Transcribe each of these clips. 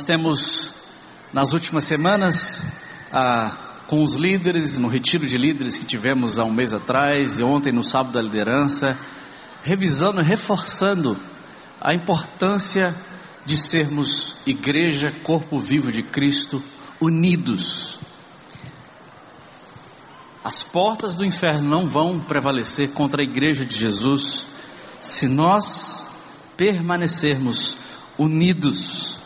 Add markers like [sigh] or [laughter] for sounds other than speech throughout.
Nós temos, nas últimas semanas, ah, com os líderes, no retiro de líderes que tivemos há um mês atrás e ontem no sábado da liderança, revisando reforçando a importância de sermos igreja, corpo vivo de Cristo, unidos. As portas do inferno não vão prevalecer contra a igreja de Jesus se nós permanecermos unidos.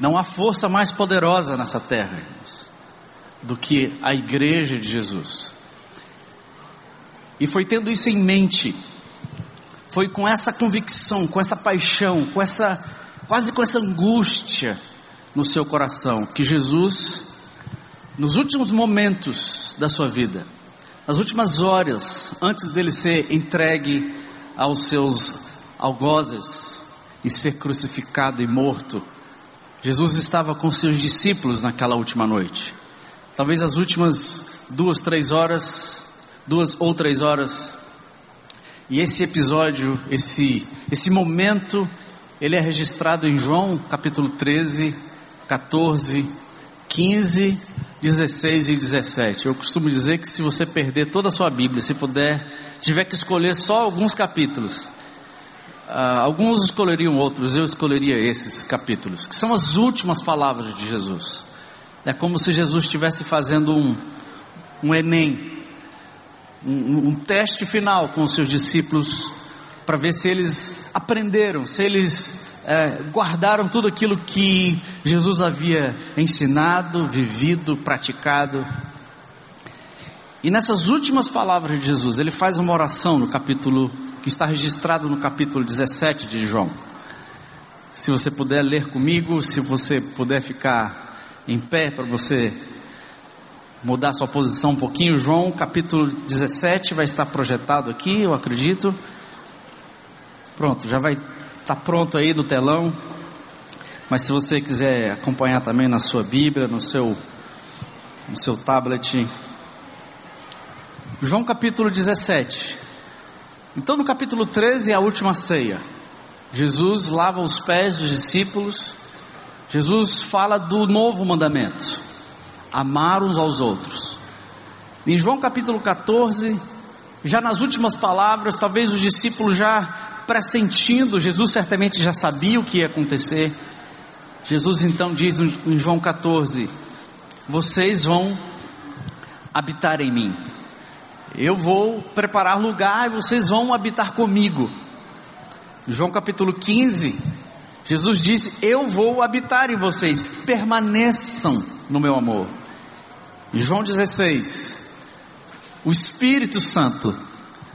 Não há força mais poderosa nessa terra irmãos, do que a igreja de Jesus. E foi tendo isso em mente, foi com essa convicção, com essa paixão, com essa quase com essa angústia no seu coração que Jesus nos últimos momentos da sua vida, nas últimas horas antes dele ser entregue aos seus algozes e ser crucificado e morto, Jesus estava com seus discípulos naquela última noite. Talvez as últimas duas, três horas, duas ou três horas. E esse episódio, esse, esse momento, ele é registrado em João capítulo 13, 14, 15, 16 e 17. Eu costumo dizer que se você perder toda a sua Bíblia, se puder, tiver que escolher só alguns capítulos, Uh, alguns escolheriam outros, eu escolheria esses capítulos, que são as últimas palavras de Jesus. É como se Jesus estivesse fazendo um, um Enem, um, um teste final com os seus discípulos, para ver se eles aprenderam, se eles é, guardaram tudo aquilo que Jesus havia ensinado, vivido, praticado. E nessas últimas palavras de Jesus, ele faz uma oração no capítulo que está registrado no capítulo 17 de João. Se você puder ler comigo, se você puder ficar em pé para você mudar sua posição um pouquinho, João capítulo 17 vai estar projetado aqui, eu acredito. Pronto, já vai estar tá pronto aí no telão. Mas se você quiser acompanhar também na sua Bíblia, no seu no seu tablet, João capítulo 17. Então, no capítulo 13 é a última ceia. Jesus lava os pés dos discípulos. Jesus fala do novo mandamento: amar uns aos outros. Em João capítulo 14, já nas últimas palavras, talvez os discípulos já pressentindo, Jesus certamente já sabia o que ia acontecer. Jesus então diz em João 14: Vocês vão habitar em mim eu vou preparar lugar e vocês vão habitar comigo. João capítulo 15, Jesus disse: Eu vou habitar em vocês, permaneçam no meu amor. João 16, o Espírito Santo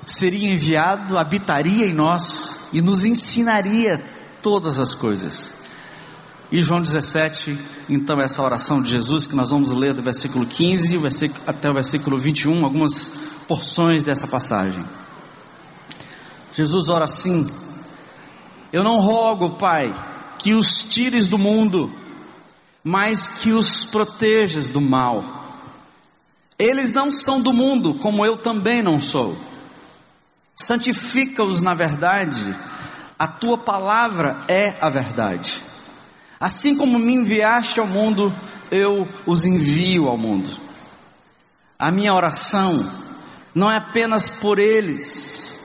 seria enviado, habitaria em nós e nos ensinaria todas as coisas. E João 17, então essa oração de Jesus que nós vamos ler do versículo 15 até o versículo 21, algumas porções dessa passagem. Jesus ora assim: Eu não rogo, Pai, que os tires do mundo, mas que os protejas do mal. Eles não são do mundo, como eu também não sou. Santifica-os na verdade, a tua palavra é a verdade. Assim como me enviaste ao mundo, eu os envio ao mundo. A minha oração não é apenas por eles,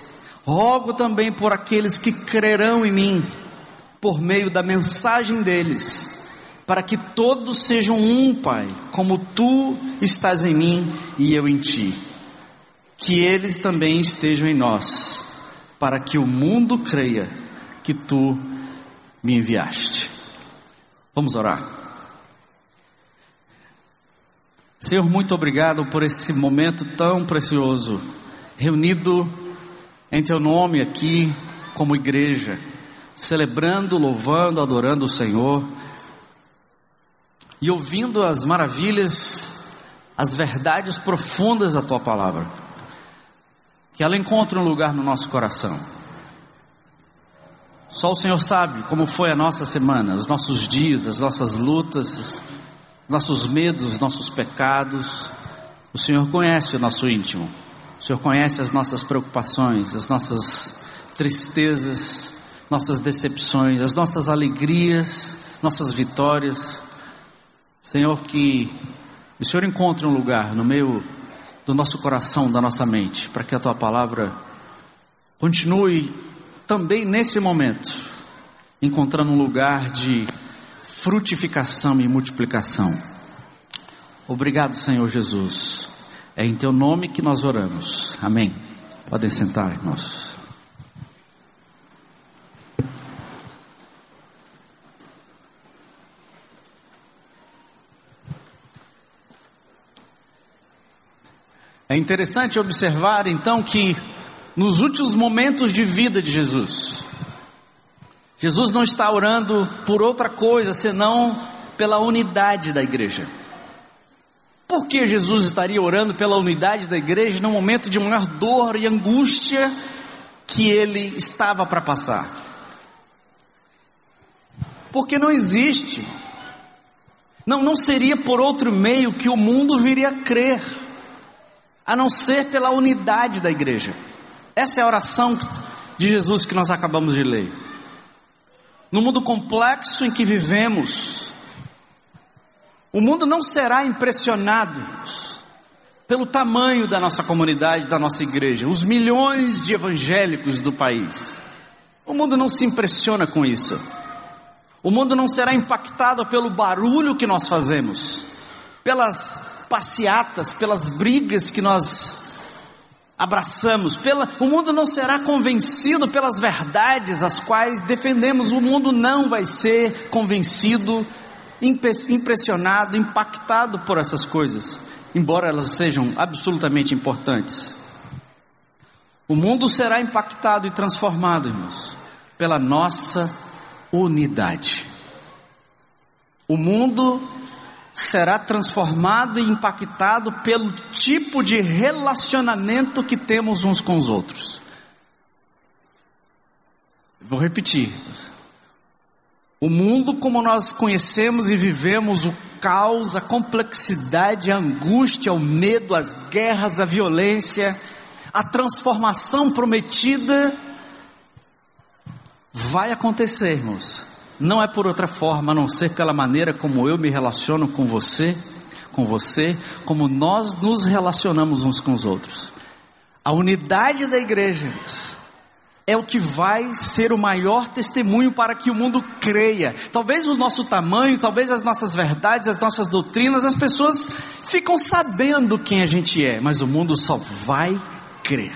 rogo também por aqueles que crerão em mim, por meio da mensagem deles, para que todos sejam um, Pai, como tu estás em mim e eu em ti. Que eles também estejam em nós, para que o mundo creia que tu me enviaste. Vamos orar. Senhor, muito obrigado por esse momento tão precioso, reunido em Teu nome aqui como igreja, celebrando, louvando, adorando o Senhor e ouvindo as maravilhas, as verdades profundas da Tua palavra, que ela encontre um lugar no nosso coração. Só o Senhor sabe como foi a nossa semana, os nossos dias, as nossas lutas, nossos medos, nossos pecados. O Senhor conhece o nosso íntimo. O Senhor conhece as nossas preocupações, as nossas tristezas. nossas decepções, as nossas alegrias, nossas vitórias. Senhor, que o Senhor encontre um lugar no meio do nosso coração, da nossa mente, para que a tua palavra continue também nesse momento, encontrando um lugar de frutificação e multiplicação. Obrigado, Senhor Jesus. É em teu nome que nós oramos. Amém. Podem sentar, irmãos. É interessante observar então que nos últimos momentos de vida de Jesus, Jesus não está orando por outra coisa senão pela unidade da igreja. Por que Jesus estaria orando pela unidade da igreja no momento de maior dor e angústia que ele estava para passar? Porque não existe, não, não seria por outro meio que o mundo viria a crer, a não ser pela unidade da igreja. Essa é a oração de Jesus que nós acabamos de ler. No mundo complexo em que vivemos, o mundo não será impressionado pelo tamanho da nossa comunidade, da nossa igreja, os milhões de evangélicos do país. O mundo não se impressiona com isso. O mundo não será impactado pelo barulho que nós fazemos, pelas passeatas, pelas brigas que nós abraçamos. Pela, o mundo não será convencido pelas verdades as quais defendemos. O mundo não vai ser convencido impressionado, impactado por essas coisas, embora elas sejam absolutamente importantes. O mundo será impactado e transformado, irmãos, pela nossa unidade. O mundo será transformado e impactado pelo tipo de relacionamento que temos uns com os outros. Vou repetir. O mundo como nós conhecemos e vivemos, o caos, a complexidade, a angústia, o medo, as guerras, a violência, a transformação prometida, vai acontecer, irmãos. Não é por outra forma, a não ser pela maneira como eu me relaciono com você, com você, como nós nos relacionamos uns com os outros. A unidade da igreja, é o que vai ser o maior testemunho para que o mundo creia. Talvez o nosso tamanho, talvez as nossas verdades, as nossas doutrinas, as pessoas ficam sabendo quem a gente é, mas o mundo só vai crer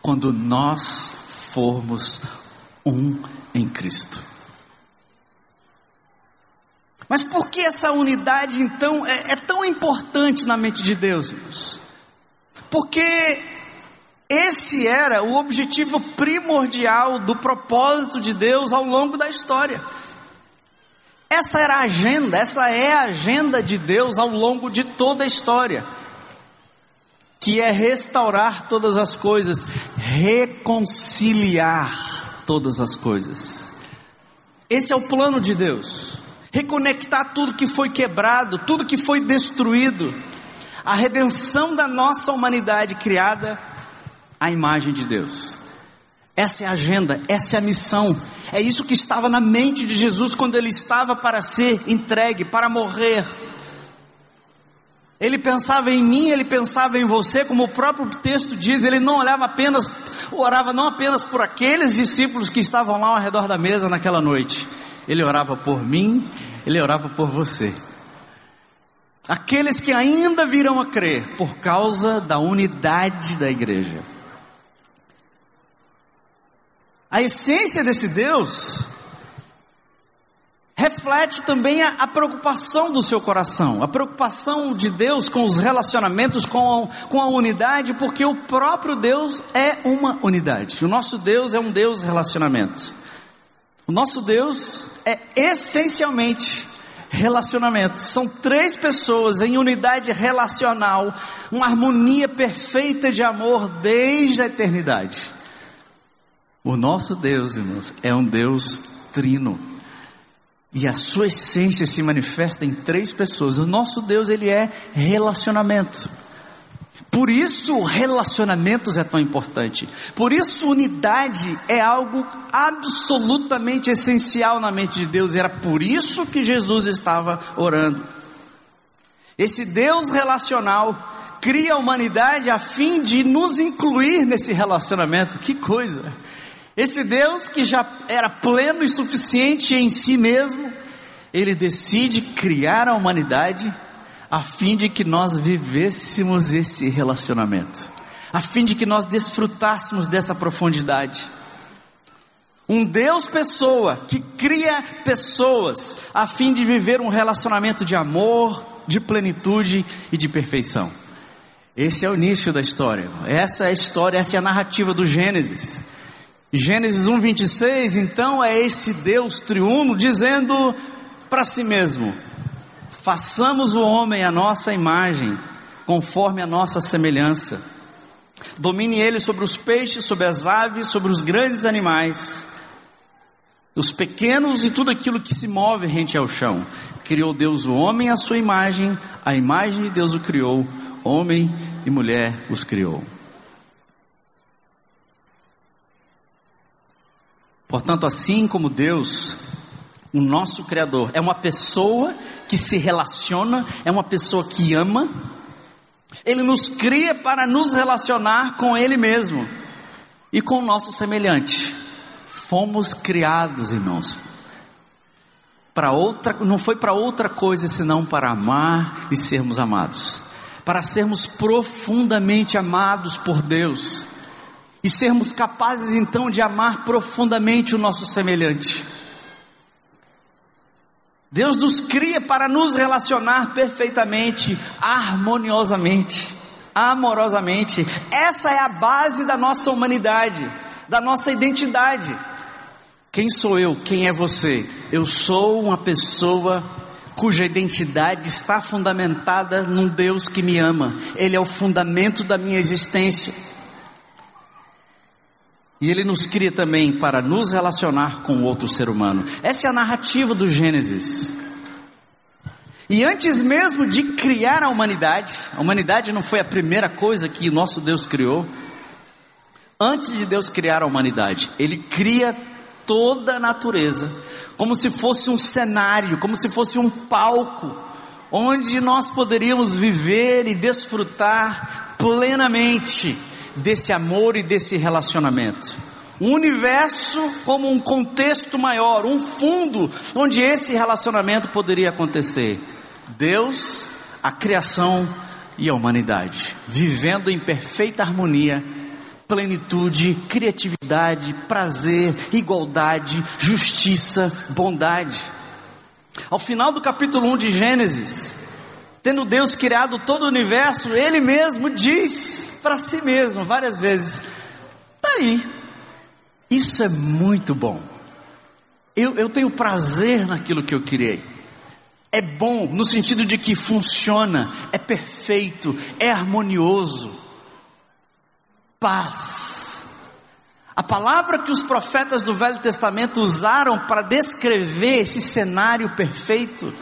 quando nós formos um em Cristo. Mas por que essa unidade então é, é tão importante na mente de Deus? Porque esse era o objetivo primordial do propósito de Deus ao longo da história. Essa era a agenda, essa é a agenda de Deus ao longo de toda a história, que é restaurar todas as coisas, reconciliar todas as coisas. Esse é o plano de Deus. Reconectar tudo que foi quebrado, tudo que foi destruído. A redenção da nossa humanidade criada a imagem de Deus. Essa é a agenda, essa é a missão. É isso que estava na mente de Jesus quando ele estava para ser entregue, para morrer. Ele pensava em mim, ele pensava em você, como o próprio texto diz, ele não olhava apenas, orava não apenas por aqueles discípulos que estavam lá ao redor da mesa naquela noite. Ele orava por mim, ele orava por você. Aqueles que ainda virão a crer por causa da unidade da igreja. A essência desse Deus reflete também a, a, preocupação do seu coração, a preocupação de Deus com os relacionamentos, com a, com a unidade, porque o próprio Deus é uma unidade. O nosso Deus é um Deus relacionamento. O nosso Deus é essencialmente relacionamento. São três pessoas em unidade relacional, uma harmonia perfeita de amor desde a eternidade. O nosso Deus, irmãos, é um Deus trino. E a sua essência se manifesta em três pessoas. O nosso Deus, ele é relacionamento. Por isso relacionamentos é tão importante. Por isso unidade é algo absolutamente essencial na mente de Deus. Era por isso que Jesus estava orando. Esse Deus relacional cria a humanidade a fim de nos incluir nesse relacionamento. Que coisa! Esse Deus que já era pleno e suficiente em si mesmo, ele decide criar a humanidade a fim de que nós vivêssemos esse relacionamento, a fim de que nós desfrutássemos dessa profundidade. Um Deus pessoa que cria pessoas a fim de viver um relacionamento de amor, de plenitude e de perfeição. Esse é o início da história. Essa é a história, essa é a narrativa do Gênesis. Gênesis 1:26, então é esse Deus triuno dizendo para si mesmo: Façamos o homem a nossa imagem, conforme a nossa semelhança. Domine ele sobre os peixes, sobre as aves, sobre os grandes animais, os pequenos e tudo aquilo que se move rente ao chão. Criou Deus o homem à sua imagem, a imagem de Deus o criou, homem e mulher os criou. Portanto, assim como Deus o nosso Criador é uma pessoa que se relaciona, é uma pessoa que ama. Ele nos cria para nos relacionar com Ele mesmo e com o nosso semelhante. Fomos criados, irmãos, para outra, não foi para outra coisa senão para amar e sermos amados, para sermos profundamente amados por Deus e sermos capazes então de amar profundamente o nosso semelhante. Deus nos cria para nos relacionar perfeitamente, harmoniosamente, amorosamente. Essa é a base da nossa humanidade, da nossa identidade. Quem sou eu? Quem é você? Eu sou uma pessoa cuja identidade está fundamentada num Deus que me ama. Ele é o fundamento da minha existência. E ele nos cria também para nos relacionar com outro ser humano. Essa é a narrativa do Gênesis. E antes mesmo de criar a humanidade, a humanidade não foi a primeira coisa que o nosso Deus criou. Antes de Deus criar a humanidade, Ele cria toda a natureza, como se fosse um cenário, como se fosse um palco, onde nós poderíamos viver e desfrutar plenamente desse amor e desse relacionamento. O universo como um contexto maior, um fundo onde esse relacionamento poderia acontecer. Deus, a criação e a humanidade, vivendo em perfeita harmonia, plenitude, criatividade, prazer, igualdade, justiça, bondade. Ao final do capítulo 1 de Gênesis, tendo Deus criado todo o universo, Ele mesmo diz para si mesmo várias vezes: está aí, isso é muito bom. Eu, eu tenho prazer naquilo que eu criei. É bom no sentido de que funciona, é perfeito, é harmonioso. Paz. A palavra que os profetas do Velho Testamento usaram para descrever esse cenário perfeito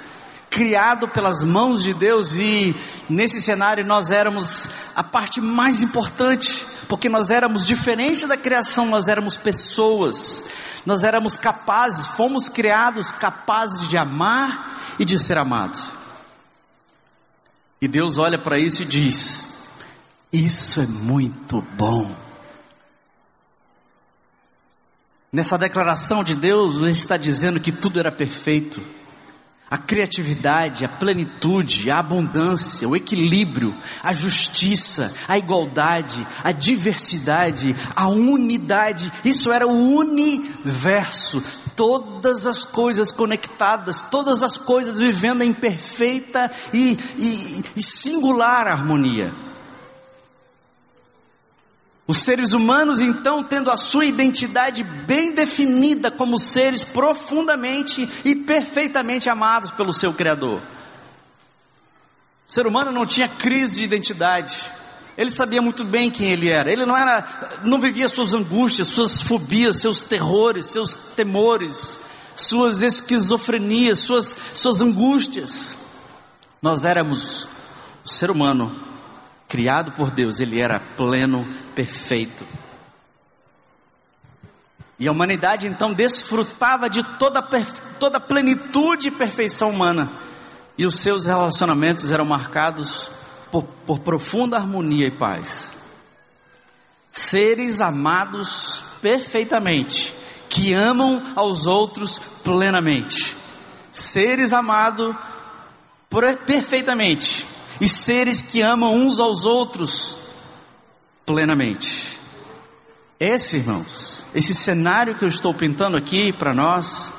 criado pelas mãos de Deus e nesse cenário nós éramos a parte mais importante, porque nós éramos diferente da criação, nós éramos pessoas, nós éramos capazes, fomos criados capazes de amar e de ser amados. E Deus olha para isso e diz: Isso é muito bom. Nessa declaração de Deus, Ele está dizendo que tudo era perfeito a criatividade, a plenitude, a abundância, o equilíbrio, a justiça, a igualdade, a diversidade, a unidade. Isso era o universo. Todas as coisas conectadas, todas as coisas vivendo em perfeita e, e, e singular harmonia. Os seres humanos, então, tendo a sua identidade bem definida como seres profundamente e perfeitamente amados pelo seu Criador. O ser humano não tinha crise de identidade. Ele sabia muito bem quem ele era. Ele não era, não vivia suas angústias, suas fobias, seus terrores, seus temores, suas esquizofrenias, suas, suas angústias. Nós éramos o ser humano criado por Deus, ele era pleno, perfeito. E a humanidade então desfrutava de toda, toda a plenitude e perfeição humana. E os seus relacionamentos eram marcados por, por profunda harmonia e paz. Seres amados perfeitamente, que amam aos outros plenamente. Seres amados perfeitamente, e seres que amam uns aos outros plenamente. Esse, irmãos, esse cenário que eu estou pintando aqui para nós,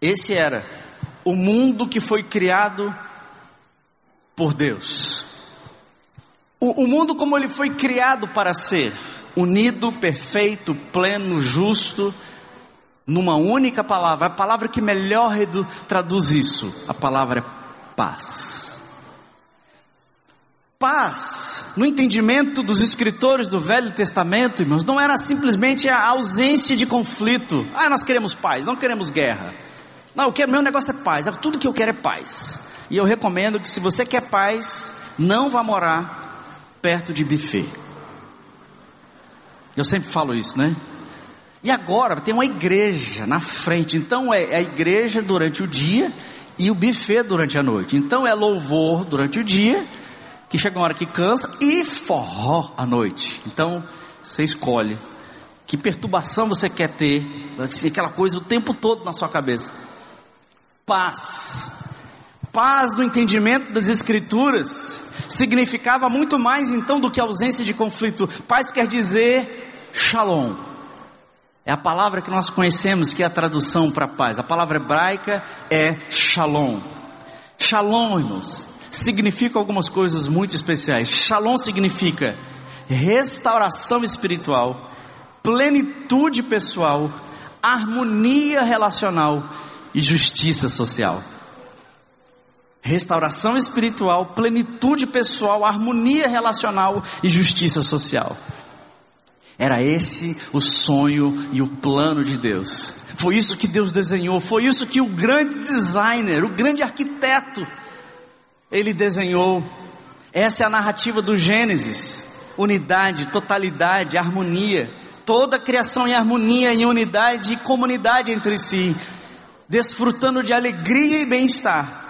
esse era o mundo que foi criado por Deus. O, o mundo como ele foi criado para ser, unido, perfeito, pleno, justo, numa única palavra, a palavra que melhor traduz isso, a palavra é paz. Paz, no entendimento dos escritores do Velho Testamento, irmãos, não era simplesmente a ausência de conflito. Ah, nós queremos paz, não queremos guerra. Não, eu quero, meu negócio é paz, tudo que eu quero é paz. E eu recomendo que se você quer paz, não vá morar perto de buffet. Eu sempre falo isso, né? E agora tem uma igreja na frente, então é, é a igreja durante o dia e o buffet durante a noite. Então é louvor durante o dia, que chega uma hora que cansa, e forró à noite. Então você escolhe que perturbação você quer ter, assim, aquela coisa o tempo todo na sua cabeça. Paz. Paz no entendimento das Escrituras significava muito mais então do que ausência de conflito. Paz quer dizer shalom. É a palavra que nós conhecemos, que é a tradução para paz. A palavra hebraica é shalom. Shalom, irmãos, significa algumas coisas muito especiais. Shalom significa restauração espiritual, plenitude pessoal, harmonia relacional e justiça social. Restauração espiritual, plenitude pessoal, harmonia relacional e justiça social. Era esse o sonho e o plano de Deus. Foi isso que Deus desenhou, foi isso que o grande designer, o grande arquiteto, ele desenhou. Essa é a narrativa do Gênesis: unidade, totalidade, harmonia. Toda a criação em harmonia, em unidade e comunidade entre si, desfrutando de alegria e bem-estar.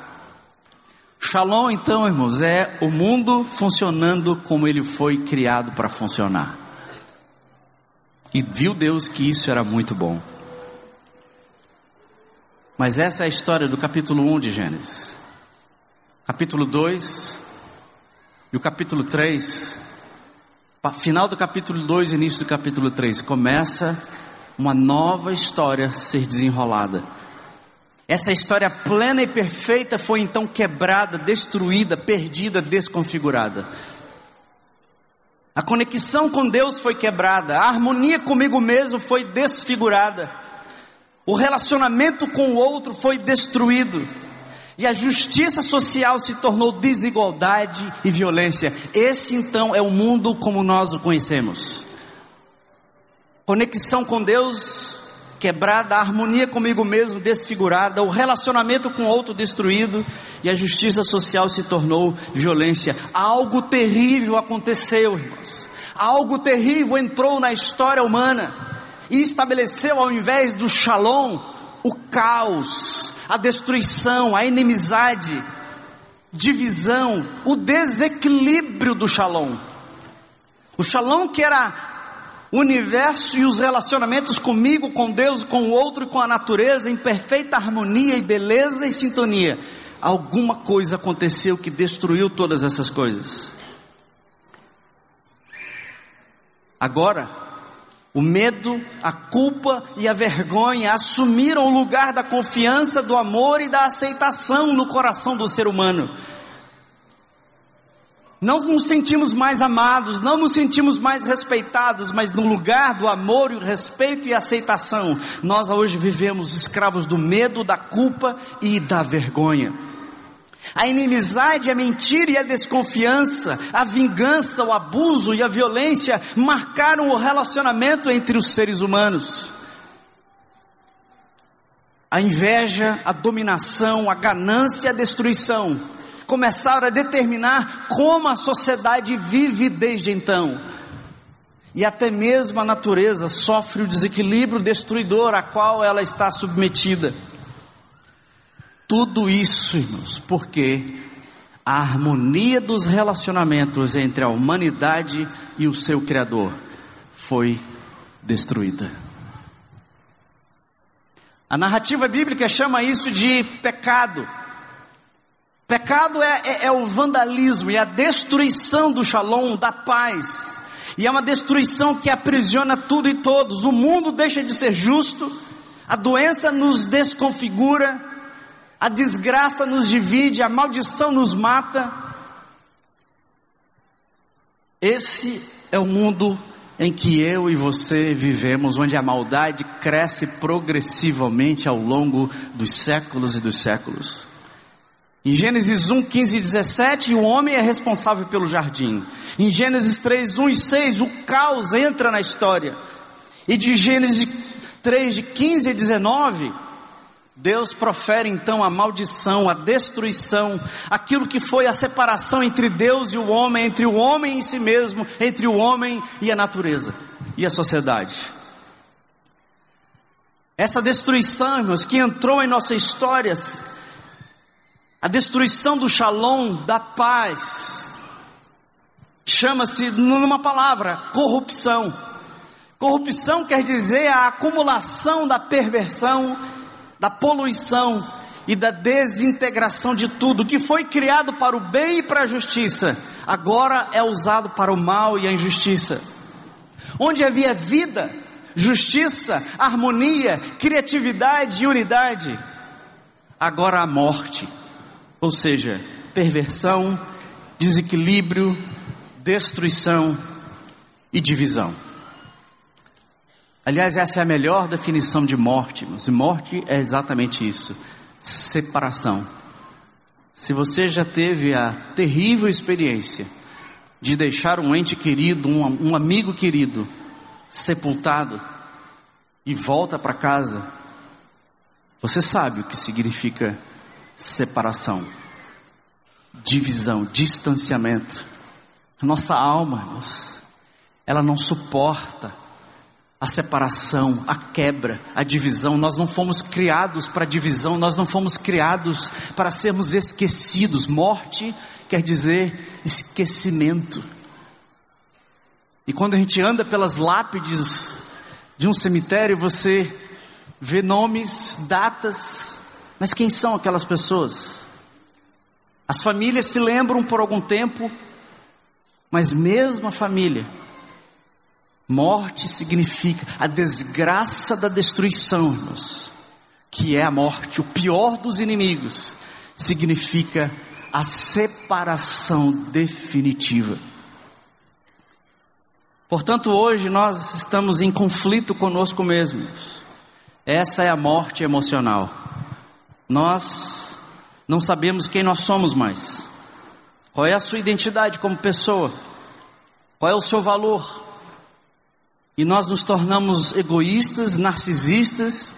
Shalom, então, irmãos, é o mundo funcionando como ele foi criado para funcionar. E viu Deus que isso era muito bom. Mas essa é a história do capítulo 1 de Gênesis. Capítulo 2 e o capítulo 3, final do capítulo 2 e início do capítulo 3, começa uma nova história a ser desenrolada. Essa história plena e perfeita foi então quebrada, destruída, perdida, desconfigurada. A conexão com Deus foi quebrada, a harmonia comigo mesmo foi desfigurada, o relacionamento com o outro foi destruído, e a justiça social se tornou desigualdade e violência. Esse então é o mundo como nós o conhecemos. Conexão com Deus quebrada, a harmonia comigo mesmo desfigurada, o relacionamento com o outro destruído e a justiça social se tornou violência. Algo terrível aconteceu, irmãos. Algo terrível entrou na história humana e estabeleceu ao invés do shalom o caos, a destruição, a inimizade, divisão, o desequilíbrio do shalom. O shalom que era o universo e os relacionamentos comigo, com Deus, com o outro e com a natureza em perfeita harmonia e beleza e sintonia. Alguma coisa aconteceu que destruiu todas essas coisas. Agora, o medo, a culpa e a vergonha assumiram o lugar da confiança, do amor e da aceitação no coração do ser humano. Não nos sentimos mais amados, não nos sentimos mais respeitados, mas no lugar do amor, o respeito e aceitação, nós hoje vivemos escravos do medo, da culpa e da vergonha. A inimizade, a mentira e a desconfiança, a vingança, o abuso e a violência marcaram o relacionamento entre os seres humanos. A inveja, a dominação, a ganância e a destruição começaram a determinar como a sociedade vive desde então. E até mesmo a natureza sofre o desequilíbrio destruidor a qual ela está submetida. Tudo isso, irmãos, porque a harmonia dos relacionamentos entre a humanidade e o seu Criador foi destruída. A narrativa bíblica chama isso de pecado. Pecado é, é, é, o vandalismo e a destruição do shalom, da paz. E é uma destruição que aprisiona tudo e todos. O mundo deixa de ser justo, a doença nos desconfigura, a desgraça nos divide, a maldição nos mata. Esse é o mundo em que eu e você vivemos, onde a maldade cresce progressivamente ao longo dos séculos e dos séculos. Em Gênesis 1, 15 e 17, o homem é responsável pelo jardim. Em Gênesis 3, 1 e 6, o caos entra na história. E de Gênesis 3, de 15 a 19, Deus profere então a maldição, a destruição, aquilo que foi a separação entre Deus e o homem, entre o homem em si mesmo, entre o homem e a natureza e a sociedade. Essa destruição, irmãos, que entrou em nossas histórias, a destruição do shalom, da paz, chama-se, numa palavra, corrupção. Corrupção quer dizer a acumulação da perversão da poluição e da desintegração de tudo que foi criado para o bem e para a justiça, agora é usado para o mal e a injustiça. Onde havia vida, justiça, harmonia, criatividade e unidade, agora há morte, ou seja, perversão, desequilíbrio, destruição e divisão. Aliás, essa é a melhor definição de morte, E morte é exatamente isso: separação. Se você já teve a terrível experiência de deixar um ente querido, um, um amigo querido, sepultado e volta para casa, você sabe o que significa separação, divisão, distanciamento. Nossa alma, ela não suporta a separação, a quebra, a divisão. Nós não fomos criados para divisão, nós não fomos criados para sermos esquecidos. Morte quer dizer esquecimento. E quando a gente anda pelas lápides de um cemitério, você vê nomes, datas, mas quem são aquelas pessoas? As famílias se lembram por algum tempo, mas mesmo a família Morte significa a desgraça da destruição, irmãos, que é a morte, o pior dos inimigos, significa a separação definitiva. Portanto, hoje nós estamos em conflito conosco mesmos. Essa é a morte emocional. Nós não sabemos quem nós somos mais. Qual é a sua identidade como pessoa? Qual é o seu valor? E nós nos tornamos egoístas, narcisistas,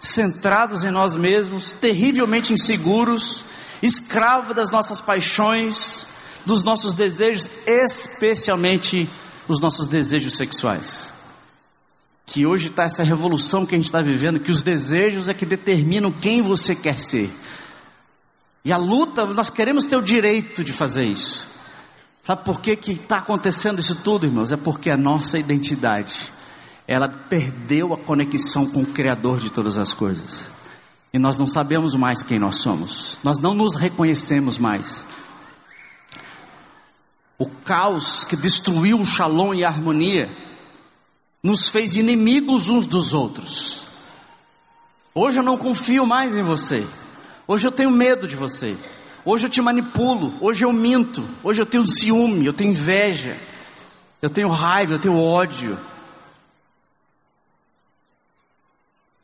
centrados em nós mesmos, terrivelmente inseguros, escravos das nossas paixões, dos nossos desejos, especialmente os nossos desejos sexuais. Que hoje está essa revolução que a gente está vivendo, que os desejos é que determinam quem você quer ser. E a luta, nós queremos ter o direito de fazer isso. Sabe por que está acontecendo isso tudo, irmãos? É porque a nossa identidade, ela perdeu a conexão com o Criador de todas as coisas. E nós não sabemos mais quem nós somos. Nós não nos reconhecemos mais. O caos que destruiu o shalom e a harmonia nos fez inimigos uns dos outros. Hoje eu não confio mais em você. Hoje eu tenho medo de você. Hoje eu te manipulo, hoje eu minto, hoje eu tenho ciúme, eu tenho inveja, eu tenho raiva, eu tenho ódio.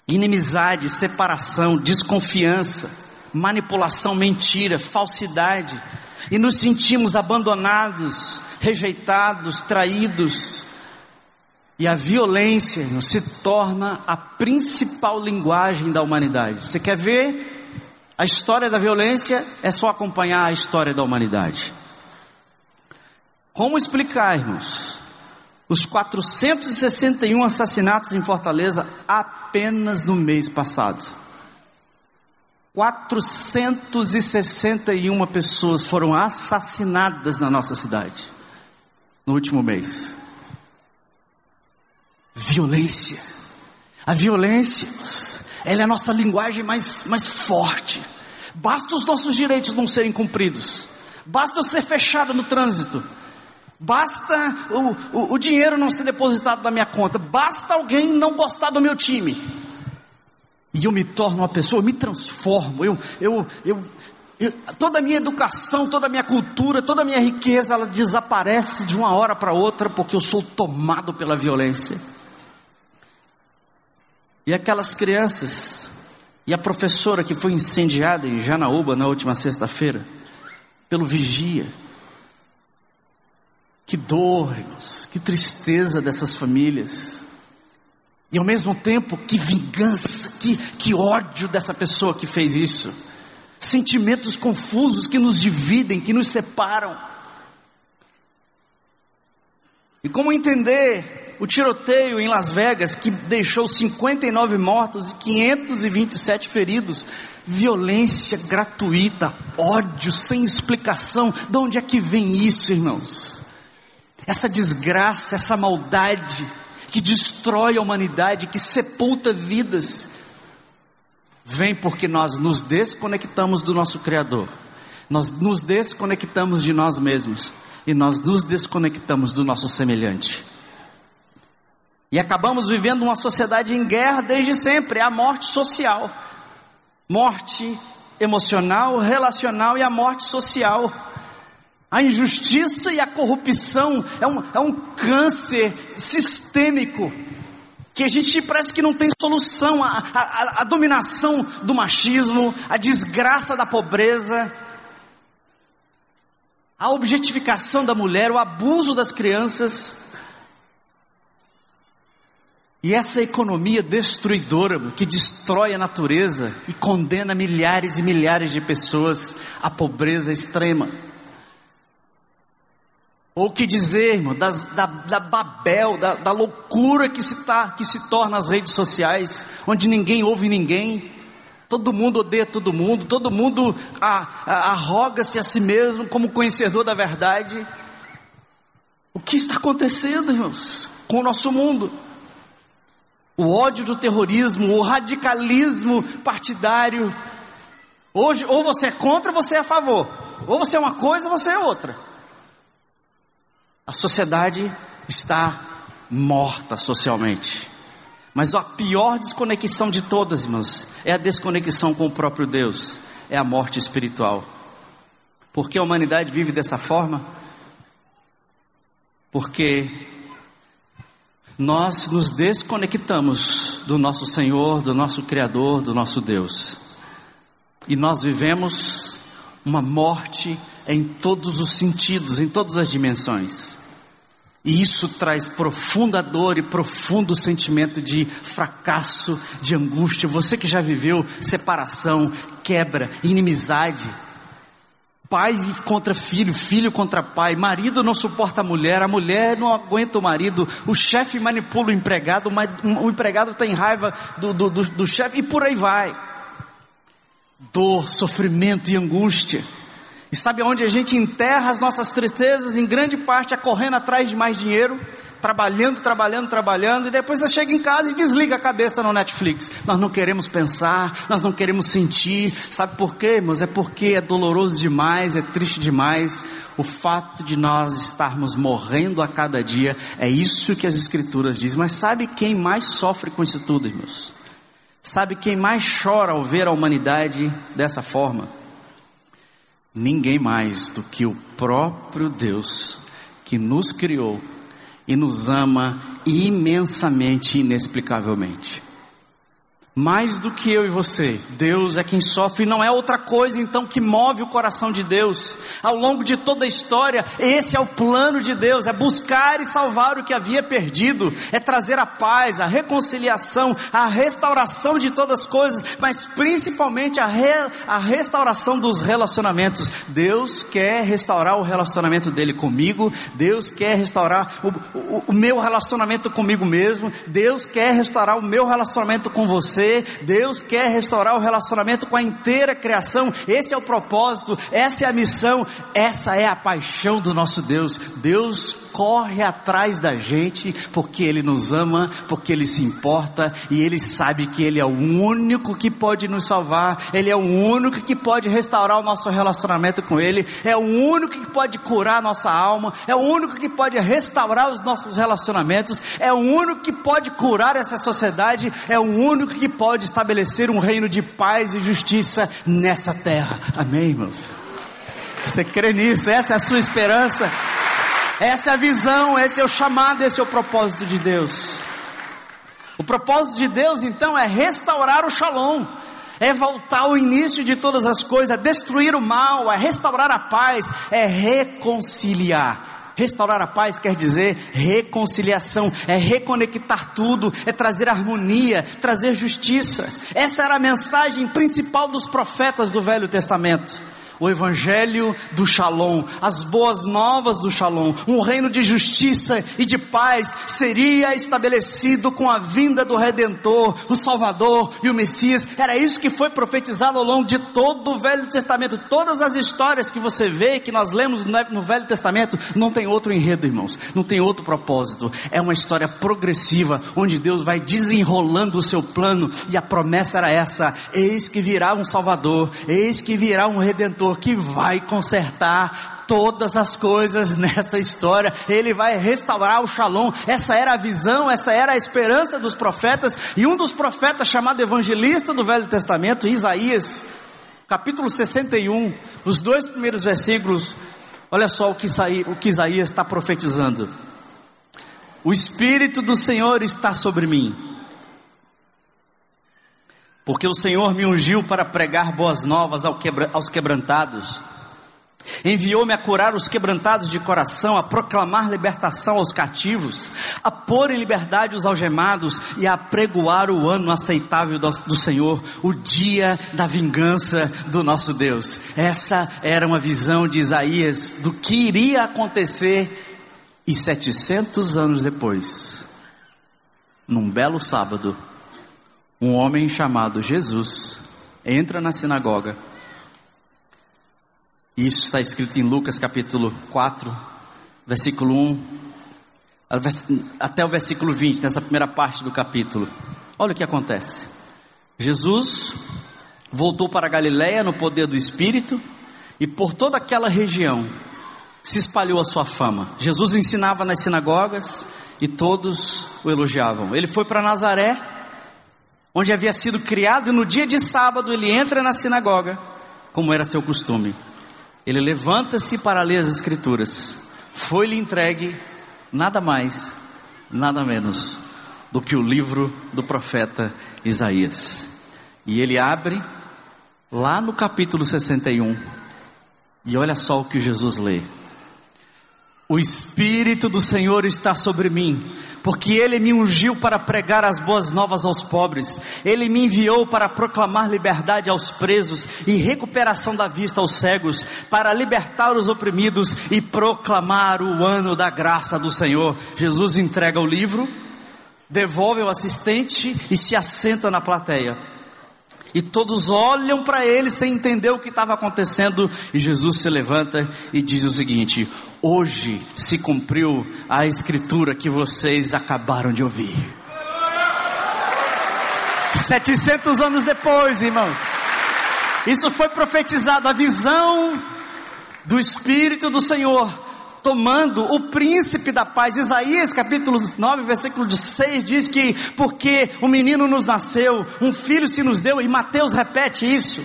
Inimizade, separação, desconfiança, manipulação, mentira, falsidade. E nos sentimos abandonados, rejeitados, traídos. E a violência se torna a principal linguagem da humanidade. Você quer ver A história da violência é só acompanhar a história da humanidade. Como explicarmos os 461 assassinatos em Fortaleza apenas no mês passado? 461 pessoas foram assassinadas na nossa cidade no último mês. Violência. A violência, ela é a nossa linguagem mais, mais forte. Basta os nossos direitos não serem cumpridos. Basta eu ser fechado no trânsito. Basta o, o, o dinheiro não ser depositado na minha conta. Basta alguém não gostar do meu time. E eu me torno uma pessoa, eu me transformo. Eu, eu, eu, eu, toda a minha educação, toda a minha cultura, toda a minha riqueza, ela desaparece de uma hora para outra porque eu sou tomado pela violência. E aquelas crianças, e a professora que foi incendiada em Janaúba na última sexta-feira, pelo vigia. Que dor, irmãos, que tristeza dessas famílias. E ao mesmo tempo, que vingança, que, que ódio dessa pessoa que fez isso. Sentimentos confusos que nos dividem, que nos separam. E como entender o tiroteio em Las Vegas, que deixou 59 mortos e 527 feridos? Violência gratuita, ódio sem explicação. De onde é que vem isso, irmãos? Essa desgraça, essa maldade que destrói a humanidade, que sepulta vidas, vem porque nós nos desconectamos do nosso Criador, nós nos desconectamos de nós mesmos e nós nos desconectamos do nosso semelhante. E acabamos vivendo uma sociedade em guerra desde sempre, é a morte social, morte emocional, relacional e a morte social. A injustiça e a corrupção é um, é um câncer sistêmico que a gente parece que não tem solução. A, a, a dominação do machismo, a desgraça da pobreza, a objetificação da mulher, o abuso das crianças. E essa economia destruidora que destrói a natureza e condena milhares e milhares de pessoas à pobreza extrema. Ou que dizer, irmão, das, da, da Babel, da, da loucura que se, tá, que se torna as redes sociais, onde ninguém ouve ninguém, todo mundo odeia todo mundo, todo mundo arroga-se a si mesmo como conhecedor da verdade. O que está acontecendo, irmãos, com o nosso mundo? O ódio do terrorismo, o radicalismo partidário. Hoje, ou você é contra, ou você é a favor. Ou você é uma coisa, ou você é outra. A sociedade está morta socialmente. Mas a pior desconexão de todas, irmãos, é a desconexão com o próprio Deus, é a morte espiritual. Por que a humanidade vive dessa forma? Porque nós nos desconectamos do nosso Senhor, do nosso Criador, do nosso Deus. E nós vivemos uma morte em todos os sentidos, em todas as dimensões. E isso traz profunda dor e profundo sentimento de fracasso, de angústia. Você que já viveu separação, quebra, inimizade, pai contra filho, filho contra pai, marido não suporta a mulher, a mulher não aguenta o marido, o chefe manipula o empregado, o empregado tem raiva do, do, do, do chefe e por aí vai. Dor, sofrimento e angústia. E sabe onde a gente enterra as nossas tristezas? Em grande parte é correndo atrás de mais dinheiro, trabalhando, trabalhando, trabalhando, e depois você chega em casa e desliga a cabeça no Netflix. Nós não queremos pensar, nós não queremos sentir. Sabe por quê, irmãos? É porque é doloroso demais, é triste demais. O fato de nós estarmos morrendo a cada dia, é isso que as Escrituras dizem. Mas sabe quem mais sofre com isso tudo, irmãos? Sabe quem mais chora ao ver a humanidade dessa forma? ninguém mais do que o próprio Deus que nos criou e nos ama imensamente, inexplicavelmente. Mais do que eu e você. Deus é quem sofre, não é outra coisa então que move o coração de Deus. Ao longo de toda a história, esse é o plano de Deus: é buscar e salvar o que havia perdido, é trazer a paz, a reconciliação, a restauração de todas as coisas, mas principalmente a, re, a restauração dos relacionamentos. Deus quer restaurar o relacionamento dele comigo, Deus quer restaurar o, o, o meu relacionamento comigo mesmo, Deus quer restaurar o meu relacionamento com você você. Deus quer restaurar o relacionamento com a inteira criação. Esse é o propósito, essa é a missão, essa é a paixão do nosso Deus. Deus corre atrás da gente porque Ele nos ama, porque Ele se importa e Ele sabe que Ele é o único que pode nos salvar, Ele é o único que pode restaurar o nosso relacionamento com Ele, é o único que pode curar a nossa alma, é o único que pode restaurar os nossos relacionamentos, é o único que pode curar essa sociedade, é o único que pode estabelecer um reino de paz e justiça nessa terra. Amém, irmãos? Você crê nisso? Essa é a sua esperança? Essa é a visão, esse é o chamado, esse é o propósito de Deus. O propósito de Deus então é restaurar o shalom, é voltar ao início de todas as coisas, é destruir o mal, é restaurar a paz, é reconciliar. Restaurar a paz quer dizer reconciliação, é reconectar tudo, é trazer harmonia, trazer justiça. Essa era a mensagem principal dos profetas do Velho Testamento o evangelho do Shalom, as boas novas do Shalom, um reino de justiça e de paz seria estabelecido com a vinda do Redentor, o Salvador e o Messias. Era isso que foi profetizado ao longo de todo o Velho Testamento. Todas as histórias que você vê, que nós lemos no Velho Testamento, não tem outro enredo, irmãos, não tem outro propósito. É uma história progressiva, onde Deus vai desenrolando o seu plano e a promessa era essa: eis que virá um Salvador, eis que virá um Redentor que vai consertar todas as coisas nessa história. Ele vai restaurar o Shalom. Essa era a visão, essa era a esperança dos profetas. E um dos profetas chamado evangelista do Velho Testamento, Isaías, capítulo 61, os dois primeiros versículos. Olha só o que, o que Isaías está profetizando. O Espírito do Senhor está sobre mim porque o Senhor me ungiu para pregar boas novas aos quebrantados, enviou-me a curar os quebrantados de coração, a proclamar libertação aos cativos, a pôr em liberdade os algemados e a pregoar o ano aceitável do, do Senhor, o dia da vingança do nosso Deus. Essa era uma visão de Isaías do que iria acontecer e 700 anos depois, num belo sábado, um homem chamado Jesus entra na sinagoga. Isso está escrito em Lucas capítulo 4, versículo 1 até o versículo 20, nessa primeira parte do capítulo. Olha o que acontece. Jesus voltou para Galiléia no poder do Espírito e por toda aquela região se espalhou a sua fama. Jesus ensinava nas sinagogas e todos o elogiavam. Ele foi para Nazaré onde havia sido criado, e no dia de sábado ele entra na sinagoga, como era seu costume. Ele levanta-se para ler as Escrituras. Foi-lhe entregue nada mais, nada menos do que o livro do profeta Isaías. E ele abre lá no capítulo 61, e olha só o que Jesus lê. O Espírito do Senhor está sobre mim porque Ele me ungiu para pregar as boas novas aos pobres, Ele me enviou para proclamar liberdade aos presos e recuperação da vista aos cegos, para libertar os oprimidos e proclamar o ano da graça do Senhor. Jesus entrega o livro, devolve ao assistente e se assenta na plateia. E todos olham para ele sem entender o que estava acontecendo. E Jesus se levanta e diz o seguinte: Hoje se cumpriu a escritura que vocês acabaram de ouvir. 700 anos depois, irmãos. Isso foi profetizado, a visão do Espírito do Senhor tomando o príncipe da paz. Isaías capítulo 9, versículo 6 diz que porque um menino nos nasceu, um filho se nos deu, e Mateus repete isso.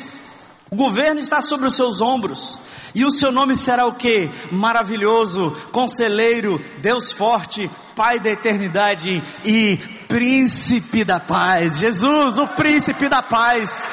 O governo está sobre os seus ombros. E o seu nome será o que? Maravilhoso, conselheiro, Deus forte, Pai da eternidade e príncipe da paz. Jesus, o príncipe da paz.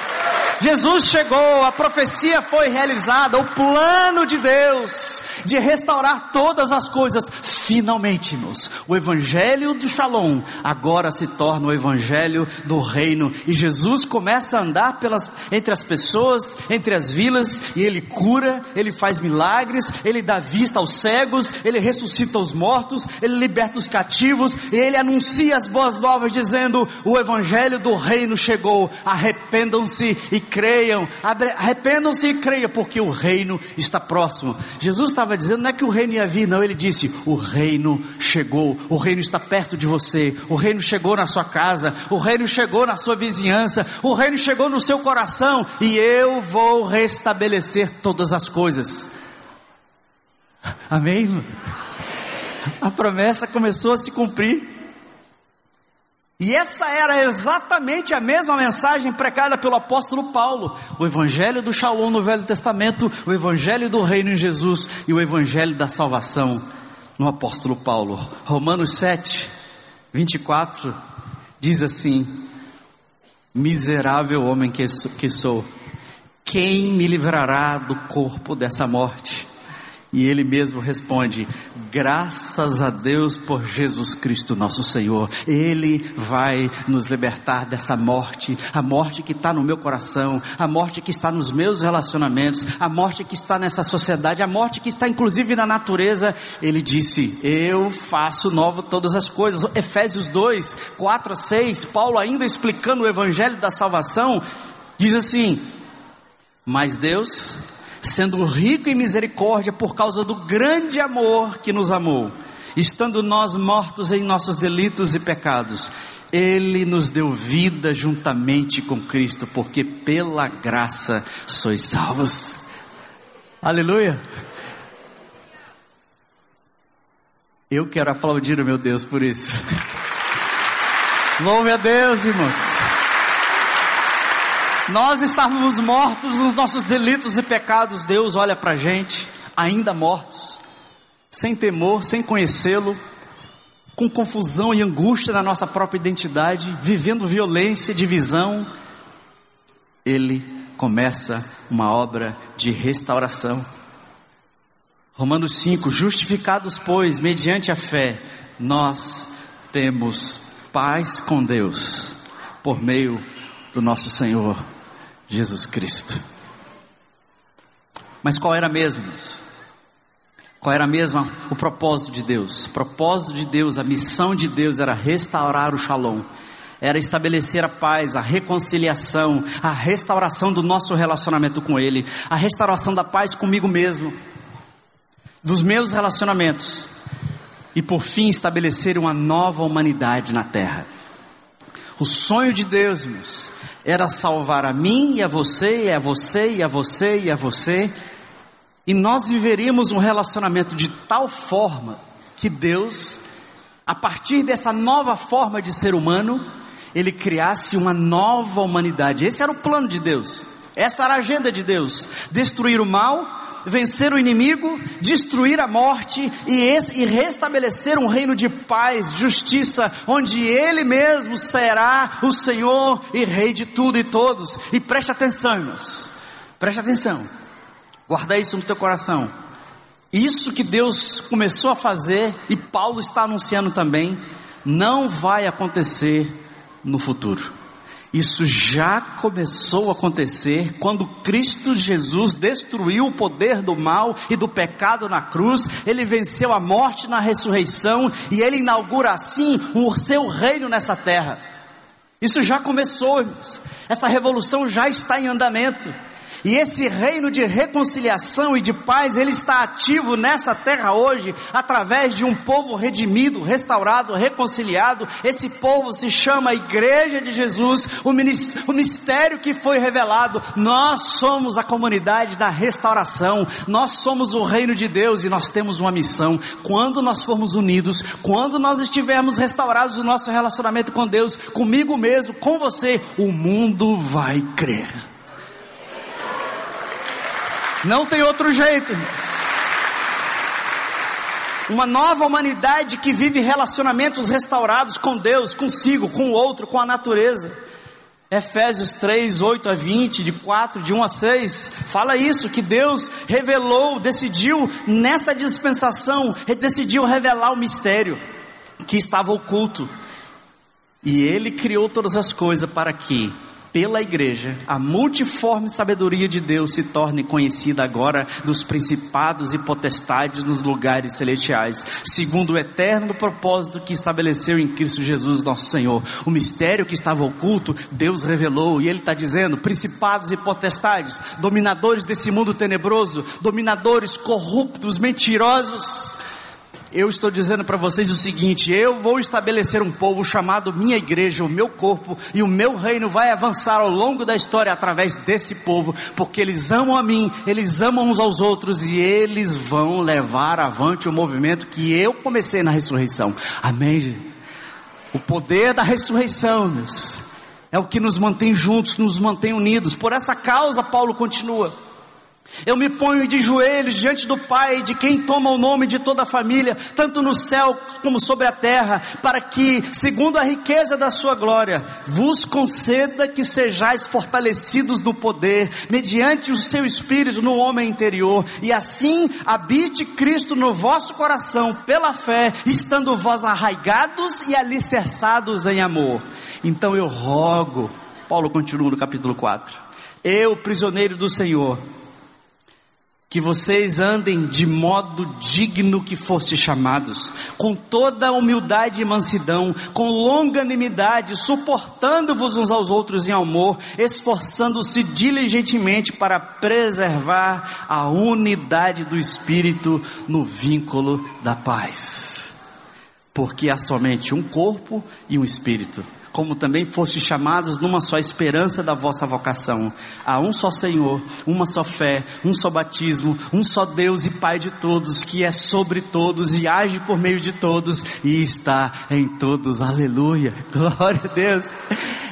Jesus chegou, a profecia foi realizada, o plano de Deus de restaurar todas as coisas. Finalmente, irmãos, o evangelho do Shalom agora se torna o evangelho do reino e Jesus começa a andar pelas entre as pessoas, entre as vilas e ele cura, ele faz milagres, ele dá vista aos cegos, ele ressuscita os mortos, ele liberta os cativos e ele anuncia as boas novas dizendo: "O evangelho do reino chegou. Arrependam-se e creiam. Arrependam-se e creiam, porque o reino está próximo. Jesus estava dizendo não é que o reino ia vir, não, ele disse: o reino chegou, o reino está perto de você, o reino chegou na sua casa, o reino chegou na sua vizinhança, o reino chegou no seu coração, e eu vou restabelecer todas as coisas. Amém? A promessa começou a se cumprir. E essa era exatamente a mesma mensagem pregada pelo apóstolo Paulo. O evangelho do Shalom no Velho Testamento, o evangelho do reino em Jesus e o evangelho da salvação no apóstolo Paulo. Romanos 7, 24 diz assim: Miserável homem que sou, quem me livrará do corpo dessa morte? E ele mesmo responde: graças a Deus por Jesus Cristo nosso Senhor. Ele vai nos libertar dessa morte, a morte que está no meu coração, a morte que está nos meus relacionamentos, a morte que está nessa sociedade, a morte que está inclusive na natureza. Ele disse: Eu faço novo todas as coisas. Efésios 2, 4 a 6, Paulo ainda explicando o evangelho da salvação, diz assim: Mas Deus sendo rico em misericórdia por causa do grande amor que nos amou, estando nós mortos em nossos delitos e pecados, ele nos deu vida juntamente com Cristo, porque pela graça sois salvos. Aleluia. Eu quero aplaudir o meu Deus por isso. Louve a Deus, irmãos. Nós estávamos mortos nos nossos delitos e pecados, Deus olha para a gente, ainda mortos, sem temor, sem conhecê-lo, com confusão e angústia na nossa própria identidade, vivendo violência, divisão. Ele começa uma obra de restauração. Romanos 5: Justificados, pois, mediante a fé, nós temos paz com Deus, por meio do nosso Senhor Jesus Cristo. Mas qual era mesmo? Qual era mesmo o propósito de Deus? O propósito de Deus, a missão de Deus era restaurar o shalom, era estabelecer a paz, a reconciliação, a restauração do nosso relacionamento com Ele, a restauração da paz comigo mesmo, dos meus relacionamentos, e por fim estabelecer uma nova humanidade na terra. O sonho de Deus, meus, era salvar a mim e a você, e a você, e a você, e a você, e nós viveríamos um relacionamento de tal forma que Deus, a partir dessa nova forma de ser humano, ele criasse uma nova humanidade. Esse era o plano de Deus. Essa era a agenda de Deus: destruir o mal vencer o inimigo, destruir a morte e, e restabelecer um reino de paz, justiça, onde Ele mesmo será o Senhor e Rei de tudo e todos. E preste atenção, irmãos, preste atenção, guarda isso no teu coração. Isso que Deus começou a fazer e Paulo está anunciando também, não vai acontecer no futuro. Isso já começou a acontecer quando Cristo Jesus destruiu o poder do mal e do pecado na cruz, ele venceu a morte na ressurreição e ele inaugura assim o seu reino nessa terra. Isso já começou. Essa revolução já está em andamento. E esse reino de reconciliação e de paz, ele está ativo nessa terra hoje, através de um povo redimido, restaurado, reconciliado. Esse povo se chama Igreja de Jesus, o mistério que foi revelado. Nós somos a comunidade da restauração, nós somos o reino de Deus e nós temos uma missão. Quando nós formos unidos, quando nós estivermos restaurados o nosso relacionamento com Deus, comigo mesmo, com você, o mundo vai crer. Não tem outro jeito. uma nova humanidade que vive relacionamentos restaurados com Deus, consigo, com o outro, com a natureza. Efésios 3, 8 a 20, de 4, de 1 a 6, fala isso, que Deus revelou, decidiu nessa dispensação, decidiu revelar o mistério que estava oculto. E Ele criou todas as coisas para que pela igreja, a multiforme sabedoria de Deus se torne conhecida agora dos principados e potestades nos lugares celestiais, segundo o eterno propósito que estabeleceu em Cristo Jesus, nosso Senhor. O mistério que estava oculto, Deus revelou, e Ele está dizendo: principados e potestades, dominadores desse mundo tenebroso, dominadores corruptos, mentirosos, eu estou dizendo para vocês o seguinte: eu vou estabelecer um povo chamado minha igreja, o meu corpo, e o meu reino vai avançar ao longo da história através desse povo, porque eles amam a mim, eles amam uns aos outros e eles vão levar avante o movimento que eu comecei na ressurreição. Amém? O poder da ressurreição, meus, é o que nos mantém juntos, nos mantém unidos. Por essa causa, Paulo continua. Eu me ponho de joelhos diante do Pai, de quem toma o nome de toda a família, tanto no céu como sobre a terra, para que, segundo a riqueza da sua glória, vos conceda que sejais fortalecidos no poder, mediante o seu espírito no homem interior, e assim habite Cristo no vosso coração pela fé, estando vós arraigados e alicerçados em amor. Então eu rogo, Paulo continua no capítulo 4, eu, prisioneiro do Senhor, que vocês andem de modo digno que foste chamados, com toda humildade e mansidão, com longanimidade, suportando-vos uns aos outros em amor, esforçando-se diligentemente para preservar a unidade do Espírito no vínculo da paz. Porque há somente um corpo e um Espírito como também fostes chamados numa só esperança da vossa vocação. Há um só Senhor, uma só fé, um só batismo, um só Deus e Pai de todos, que é sobre todos e age por meio de todos e está em todos. Aleluia. [laughs] Glória a Deus.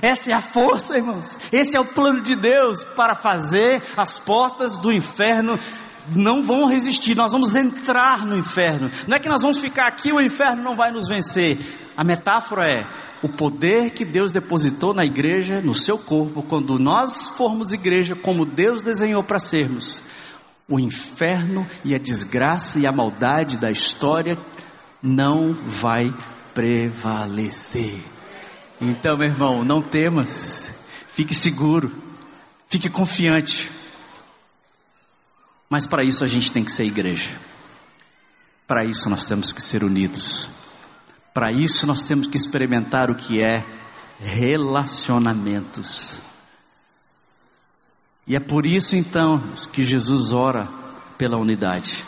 Essa é a força, irmãos. Esse é o plano de Deus para fazer as portas do inferno não vão resistir, nós vamos entrar no inferno. Não é que nós vamos ficar aqui, o inferno não vai nos vencer. A metáfora é: o poder que Deus depositou na igreja, no seu corpo, quando nós formos igreja como Deus desenhou para sermos, o inferno e a desgraça e a maldade da história não vai prevalecer. Então, meu irmão, não temas, fique seguro, fique confiante. Mas para isso a gente tem que ser igreja. Para isso nós temos que ser unidos. Para isso nós temos que experimentar o que é relacionamentos. E é por isso então que Jesus ora pela unidade.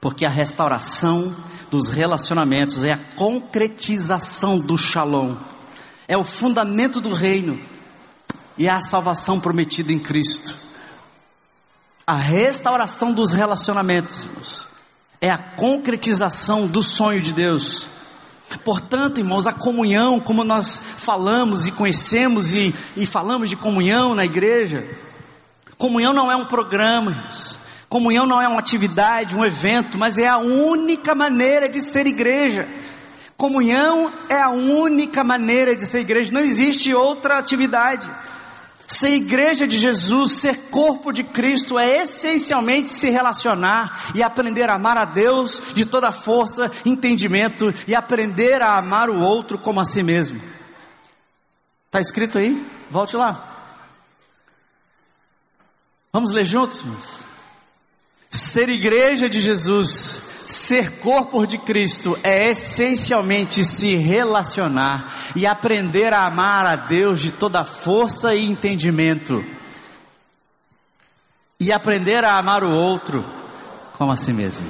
Porque a restauração dos relacionamentos é a concretização do shalom, é o fundamento do reino e é a salvação prometida em Cristo. A restauração dos relacionamentos é a concretização do sonho de Deus. Portanto, irmãos, a comunhão, como nós falamos e conhecemos e, e falamos de comunhão na igreja, comunhão não é um programa, irmãos. comunhão não é uma atividade, um evento, mas é a única maneira de ser igreja. Comunhão é a única maneira de ser igreja, não existe outra atividade. Ser igreja de Jesus, ser corpo de Cristo, é essencialmente se relacionar e aprender a amar a Deus de toda força, entendimento e aprender a amar o outro como a si mesmo. Está escrito aí? Volte lá. Vamos ler juntos? Ser igreja de Jesus Ser corpo de Cristo é essencialmente se relacionar e aprender a amar a Deus de toda força e entendimento. E aprender a amar o outro como a si mesmo.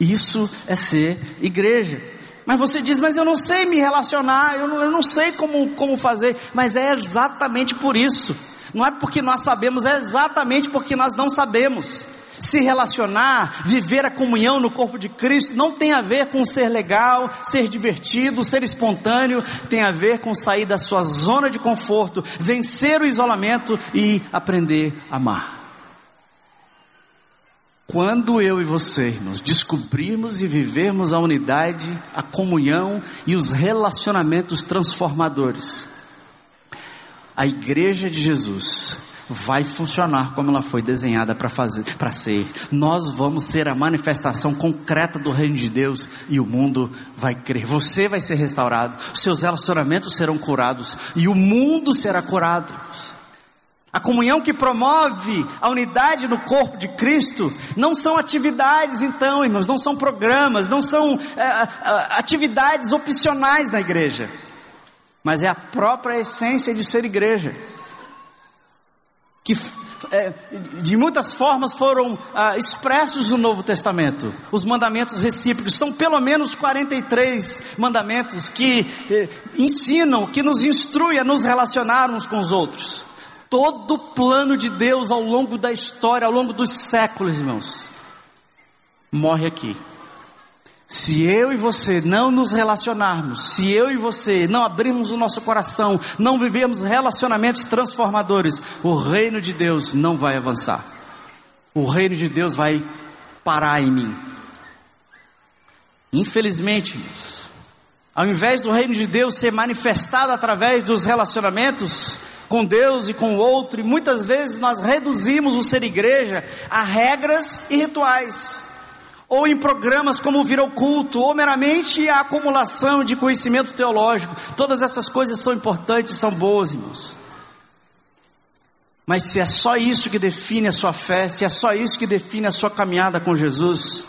Isso é ser igreja. Mas você diz, mas eu não sei me relacionar, eu não, eu não sei como, como fazer. Mas é exatamente por isso. Não é porque nós sabemos, é exatamente porque nós não sabemos se relacionar, viver a comunhão no corpo de Cristo, não tem a ver com ser legal, ser divertido, ser espontâneo, tem a ver com sair da sua zona de conforto, vencer o isolamento e aprender a amar. Quando eu e você, irmãos, descobrirmos e vivermos a unidade, a comunhão e os relacionamentos transformadores, a igreja de Jesus vai funcionar como ela foi desenhada para fazer, para ser. Nós vamos ser a manifestação concreta do reino de Deus e o mundo vai crer. Você vai ser restaurado, seus relacionamentos serão curados e o mundo será curado. A comunhão que promove a unidade no corpo de Cristo não são atividades, então, irmãos, não são programas, não são é, atividades opcionais na igreja, mas é a própria essência de ser igreja que é, de muitas formas foram ah, expressos no Novo Testamento. Os mandamentos recíprocos são pelo menos 43 mandamentos que eh, ensinam, que nos instruem a nos relacionar uns com os outros. Todo o plano de Deus ao longo da história, ao longo dos séculos, irmãos, morre aqui. Se eu e você não nos relacionarmos, se eu e você não abrirmos o nosso coração, não vivermos relacionamentos transformadores, o reino de Deus não vai avançar. O reino de Deus vai parar em mim. Infelizmente, ao invés do reino de Deus ser manifestado através dos relacionamentos com Deus e com o outro, e muitas vezes nós reduzimos o ser igreja a regras e rituais ou em programas como vir ao culto, ou meramente a acumulação de conhecimento teológico. Todas essas coisas são importantes, são boas, irmãos. Mas se é só isso que define a sua fé, se é só isso que define a sua caminhada com Jesus,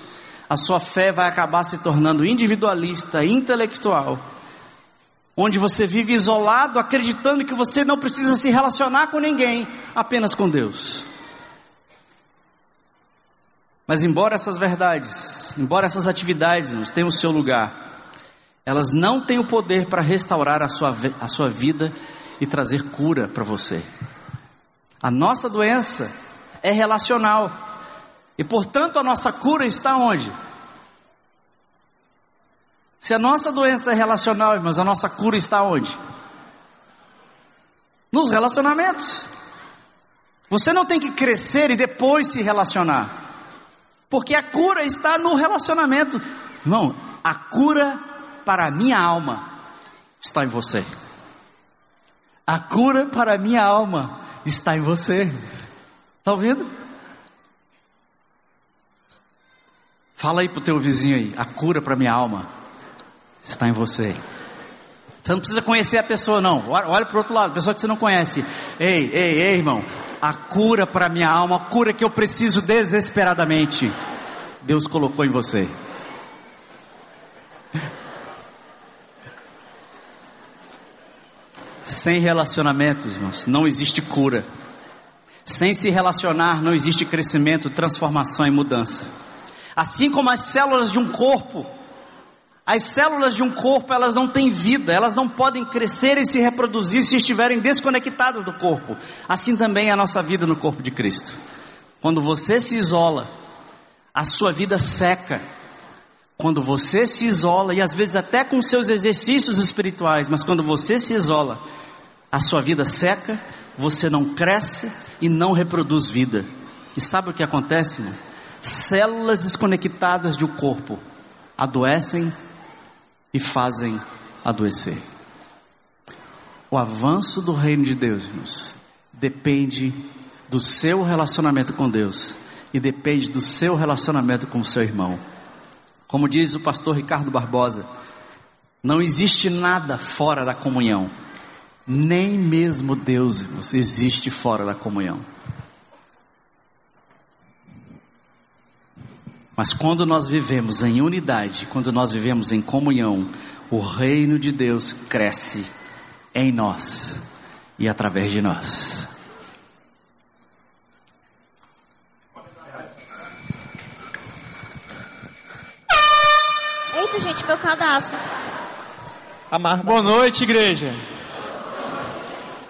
a sua fé vai acabar se tornando individualista, intelectual, onde você vive isolado, acreditando que você não precisa se relacionar com ninguém, apenas com Deus. Mas embora essas verdades, embora essas atividades irmãos, tenham o seu lugar, elas não têm o poder para restaurar a sua, a sua vida e trazer cura para você. A nossa doença é relacional. E portanto a nossa cura está onde? Se a nossa doença é relacional, irmãos, a nossa cura está onde? Nos relacionamentos. Você não tem que crescer e depois se relacionar. Porque a cura está no relacionamento. Irmão, a cura para a minha alma está em você. A cura para a minha alma está em você. Está ouvindo? Fala aí para o teu vizinho aí. A cura para a minha alma está em você. Você não precisa conhecer a pessoa, não. Olha para o outro lado, pessoa que você não conhece. Ei, ei, ei, irmão a cura para minha alma, a cura que eu preciso desesperadamente, Deus colocou em você. Sem relacionamentos, irmãos, não existe cura. Sem se relacionar, não existe crescimento, transformação e mudança. Assim como as células de um corpo as células de um corpo, elas não têm vida, elas não podem crescer e se reproduzir se estiverem desconectadas do corpo. Assim também é a nossa vida no corpo de Cristo. Quando você se isola, a sua vida seca. Quando você se isola, e às vezes até com seus exercícios espirituais, mas quando você se isola, a sua vida seca, você não cresce e não reproduz vida. E sabe o que acontece, irmão? Células desconectadas do corpo adoecem e fazem adoecer. O avanço do reino de Deus, irmãos, depende do seu relacionamento com Deus e depende do seu relacionamento com o seu irmão. Como diz o pastor Ricardo Barbosa, não existe nada fora da comunhão, nem mesmo Deus irmãos, existe fora da comunhão. Mas quando nós vivemos em unidade, quando nós vivemos em comunhão, o reino de Deus cresce em nós e através de nós. Eita, gente, meu cadastro. Amar. Boa noite, igreja.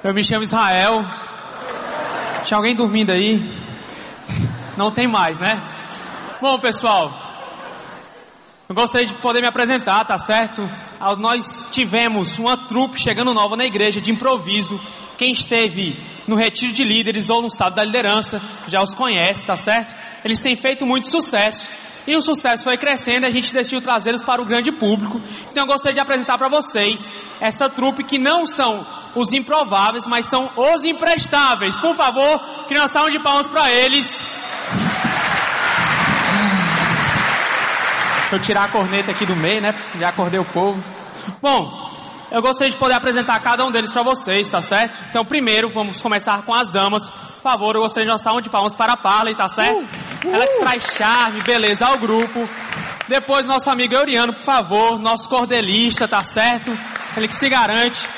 Eu me chamo Israel. Tinha alguém dormindo aí? Não tem mais, né? Bom, pessoal, eu gostaria de poder me apresentar, tá certo? Nós tivemos uma trupe chegando nova na igreja de improviso. Quem esteve no retiro de líderes ou no sábado da liderança já os conhece, tá certo? Eles têm feito muito sucesso. E o sucesso foi crescendo a gente decidiu trazê-los para o grande público. Então eu gostaria de apresentar para vocês essa trupe que não são os improváveis, mas são os imprestáveis. Por favor, que nós salve de palmas para eles. Deixa eu tirar a corneta aqui do meio, né? Já acordei o povo. Bom, eu gostaria de poder apresentar cada um deles para vocês, tá certo? Então, primeiro, vamos começar com as damas. Por favor, eu gostaria de uma salva de palmas para a Parley, tá certo? Uh, uh. Ela que traz charme, beleza ao grupo. Depois, nosso amigo Euriano, por favor, nosso cordelista, tá certo? Ele que se garante.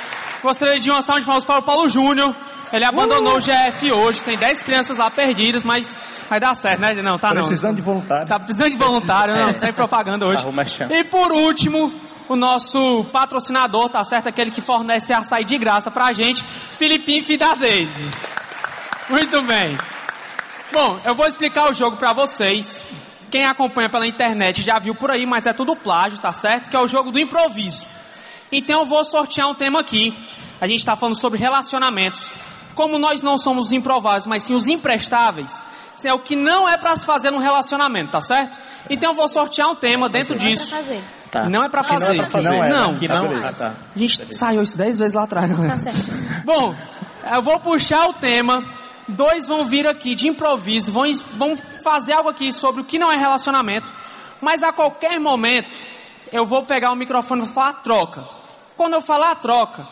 Gostaria de uma salva de palmas para o Paulo Júnior. Ele abandonou o GF hoje, tem 10 crianças lá perdidas, mas vai dar certo, né? Não, tá precisando não. Precisando de voluntário. Tá precisando de voluntário, não, sem propaganda hoje. E por último, o nosso patrocinador, tá certo? Aquele que fornece açaí de graça pra gente, Filipinho Fidadese. Muito bem. Bom, eu vou explicar o jogo pra vocês. Quem acompanha pela internet já viu por aí, mas é tudo plágio, tá certo? Que é o jogo do improviso. Então eu vou sortear um tema aqui. A gente está falando sobre relacionamentos. Como nós não somos os improváveis, mas sim os imprestáveis, é o que não é para se fazer num relacionamento, tá certo? Então eu vou sortear um tema dentro disso. Tá. Não é pra fazer. Não é pra fazer. Não, é, não. Que não. Ah, tá. A gente Beleza. saiu isso dez vezes lá atrás, não é? Tá certo. Bom, eu vou puxar o tema. Dois vão vir aqui de improviso, vão, vão fazer algo aqui sobre o que não é relacionamento. Mas a qualquer momento, eu vou pegar o microfone e falar troca. Quando eu falar troca,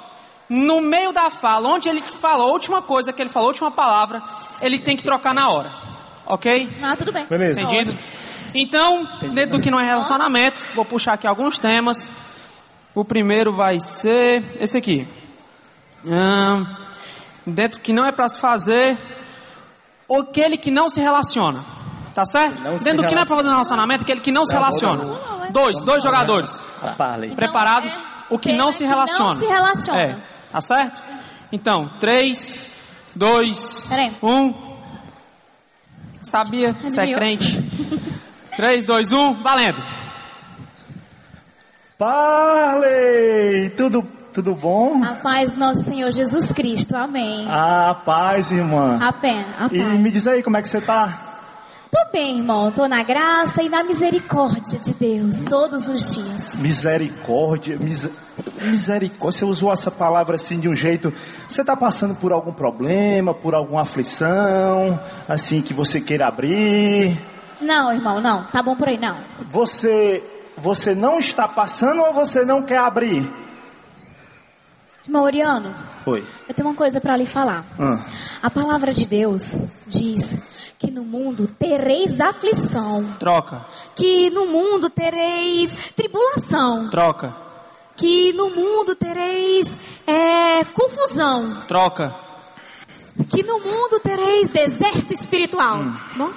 no meio da fala, onde ele falou a última coisa que ele falou, a última palavra, ele tem que trocar na hora. Ok? Ah, tudo bem. Beleza. Entendido? Então, dentro do que não é relacionamento, vou puxar aqui alguns temas. O primeiro vai ser esse aqui. Hum, dentro do que não é para se fazer, aquele que não se relaciona. Tá certo? Dentro do que não é para fazer no relacionamento, aquele que não se relaciona. Dois, dois jogadores. Preparados? O que não se relaciona. Não se relaciona. É. Tá certo? Então, três, dois, um. Sabia? Você é crente. 3, 2, 1, valendo. Parley! Tudo, tudo bom? A paz do nosso Senhor Jesus Cristo, amém. A paz, irmã. A pé, a paz. E me diz aí, como é que você tá? Tô bem, irmão. Tô na graça e na misericórdia de Deus todos os dias. Misericórdia, mis... misericórdia. Você usou essa palavra assim de um jeito. Você tá passando por algum problema, por alguma aflição, assim que você queira abrir? Não, irmão, não. Tá bom por aí, não. Você, você não está passando ou você não quer abrir? Irmão Oriano. Oi. Eu tenho uma coisa para lhe falar. Ah. A palavra de Deus diz que no mundo tereis aflição. Troca. Que no mundo tereis tribulação. Troca. Que no mundo tereis é, confusão. Troca. Que no mundo tereis deserto espiritual. Hum. Bom?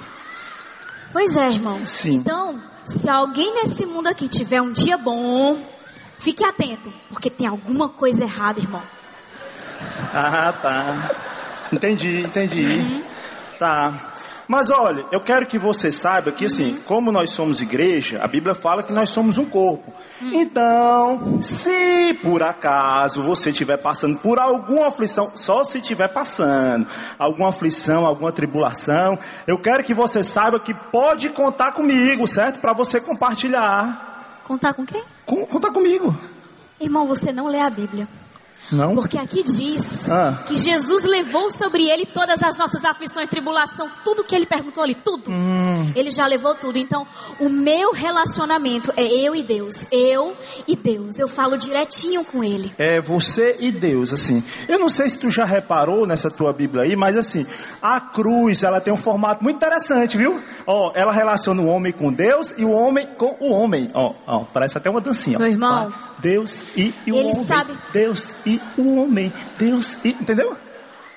Pois é, irmão. Sim. Então, se alguém nesse mundo aqui tiver um dia bom, fique atento, porque tem alguma coisa errada, irmão. Ah, tá. Entendi, entendi. Uhum. Tá. Mas olha, eu quero que você saiba que assim, como nós somos igreja, a Bíblia fala que nós somos um corpo. Hum. Então, se por acaso você estiver passando por alguma aflição, só se estiver passando alguma aflição, alguma tribulação, eu quero que você saiba que pode contar comigo, certo? Para você compartilhar. Contar com quem? Com, contar comigo. Irmão, você não lê a Bíblia. Não? Porque aqui diz [laughs] ah. que Jesus levou sobre ele todas as nossas aflições, tribulação, tudo que ele perguntou ali, tudo. Hum. Ele já levou tudo. Então, o meu relacionamento é eu e Deus. Eu e Deus. Eu falo direitinho com ele. É você e Deus, assim. Eu não sei se tu já reparou nessa tua Bíblia aí, mas assim, a cruz, ela tem um formato muito interessante, viu? Ó, ela relaciona o homem com Deus e o homem com o homem. Ó, ó, parece até uma dancinha. Meu irmão. Deus e, e o ele homem. Sabe... Deus e o homem. Deus e. Entendeu?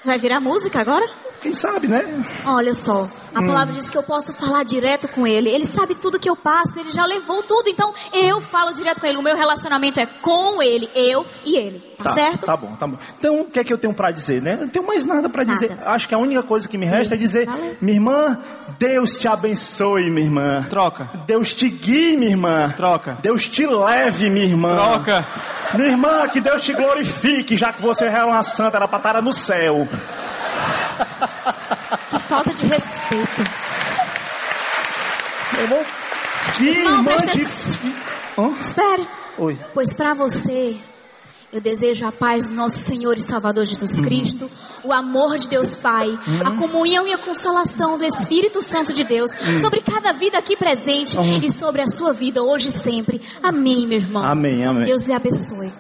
Vai virar música agora? Quem sabe, né? Olha só, a hum. palavra diz que eu posso falar direto com ele. Ele sabe tudo que eu passo, ele já levou tudo. Então eu falo direto com ele. O meu relacionamento é com ele, eu e ele. Tá, tá certo? Tá bom, tá bom. Então o que é que eu tenho para dizer, né? Não tenho mais nada para dizer. Acho que a única coisa que me resta é dizer, Valeu. minha irmã, Deus te abençoe, minha irmã. Troca. Deus te guie, minha irmã. Troca. Deus te leve, minha irmã. Troca. Minha irmã, que Deus te glorifique, já que você é uma santa, era para estar no céu. Falta de respeito. Vou. Que Irmão, irmã de. Hã? Espere. Oi. Pois para você, eu desejo a paz do nosso Senhor e Salvador Jesus Uhum. Cristo, o amor de Deus Pai, a comunhão e a consolação do Espírito Santo de Deus Uhum. sobre cada vida aqui presente e sobre a sua vida hoje e sempre. Amém, meu irmão. Amém, amém. Deus lhe abençoe.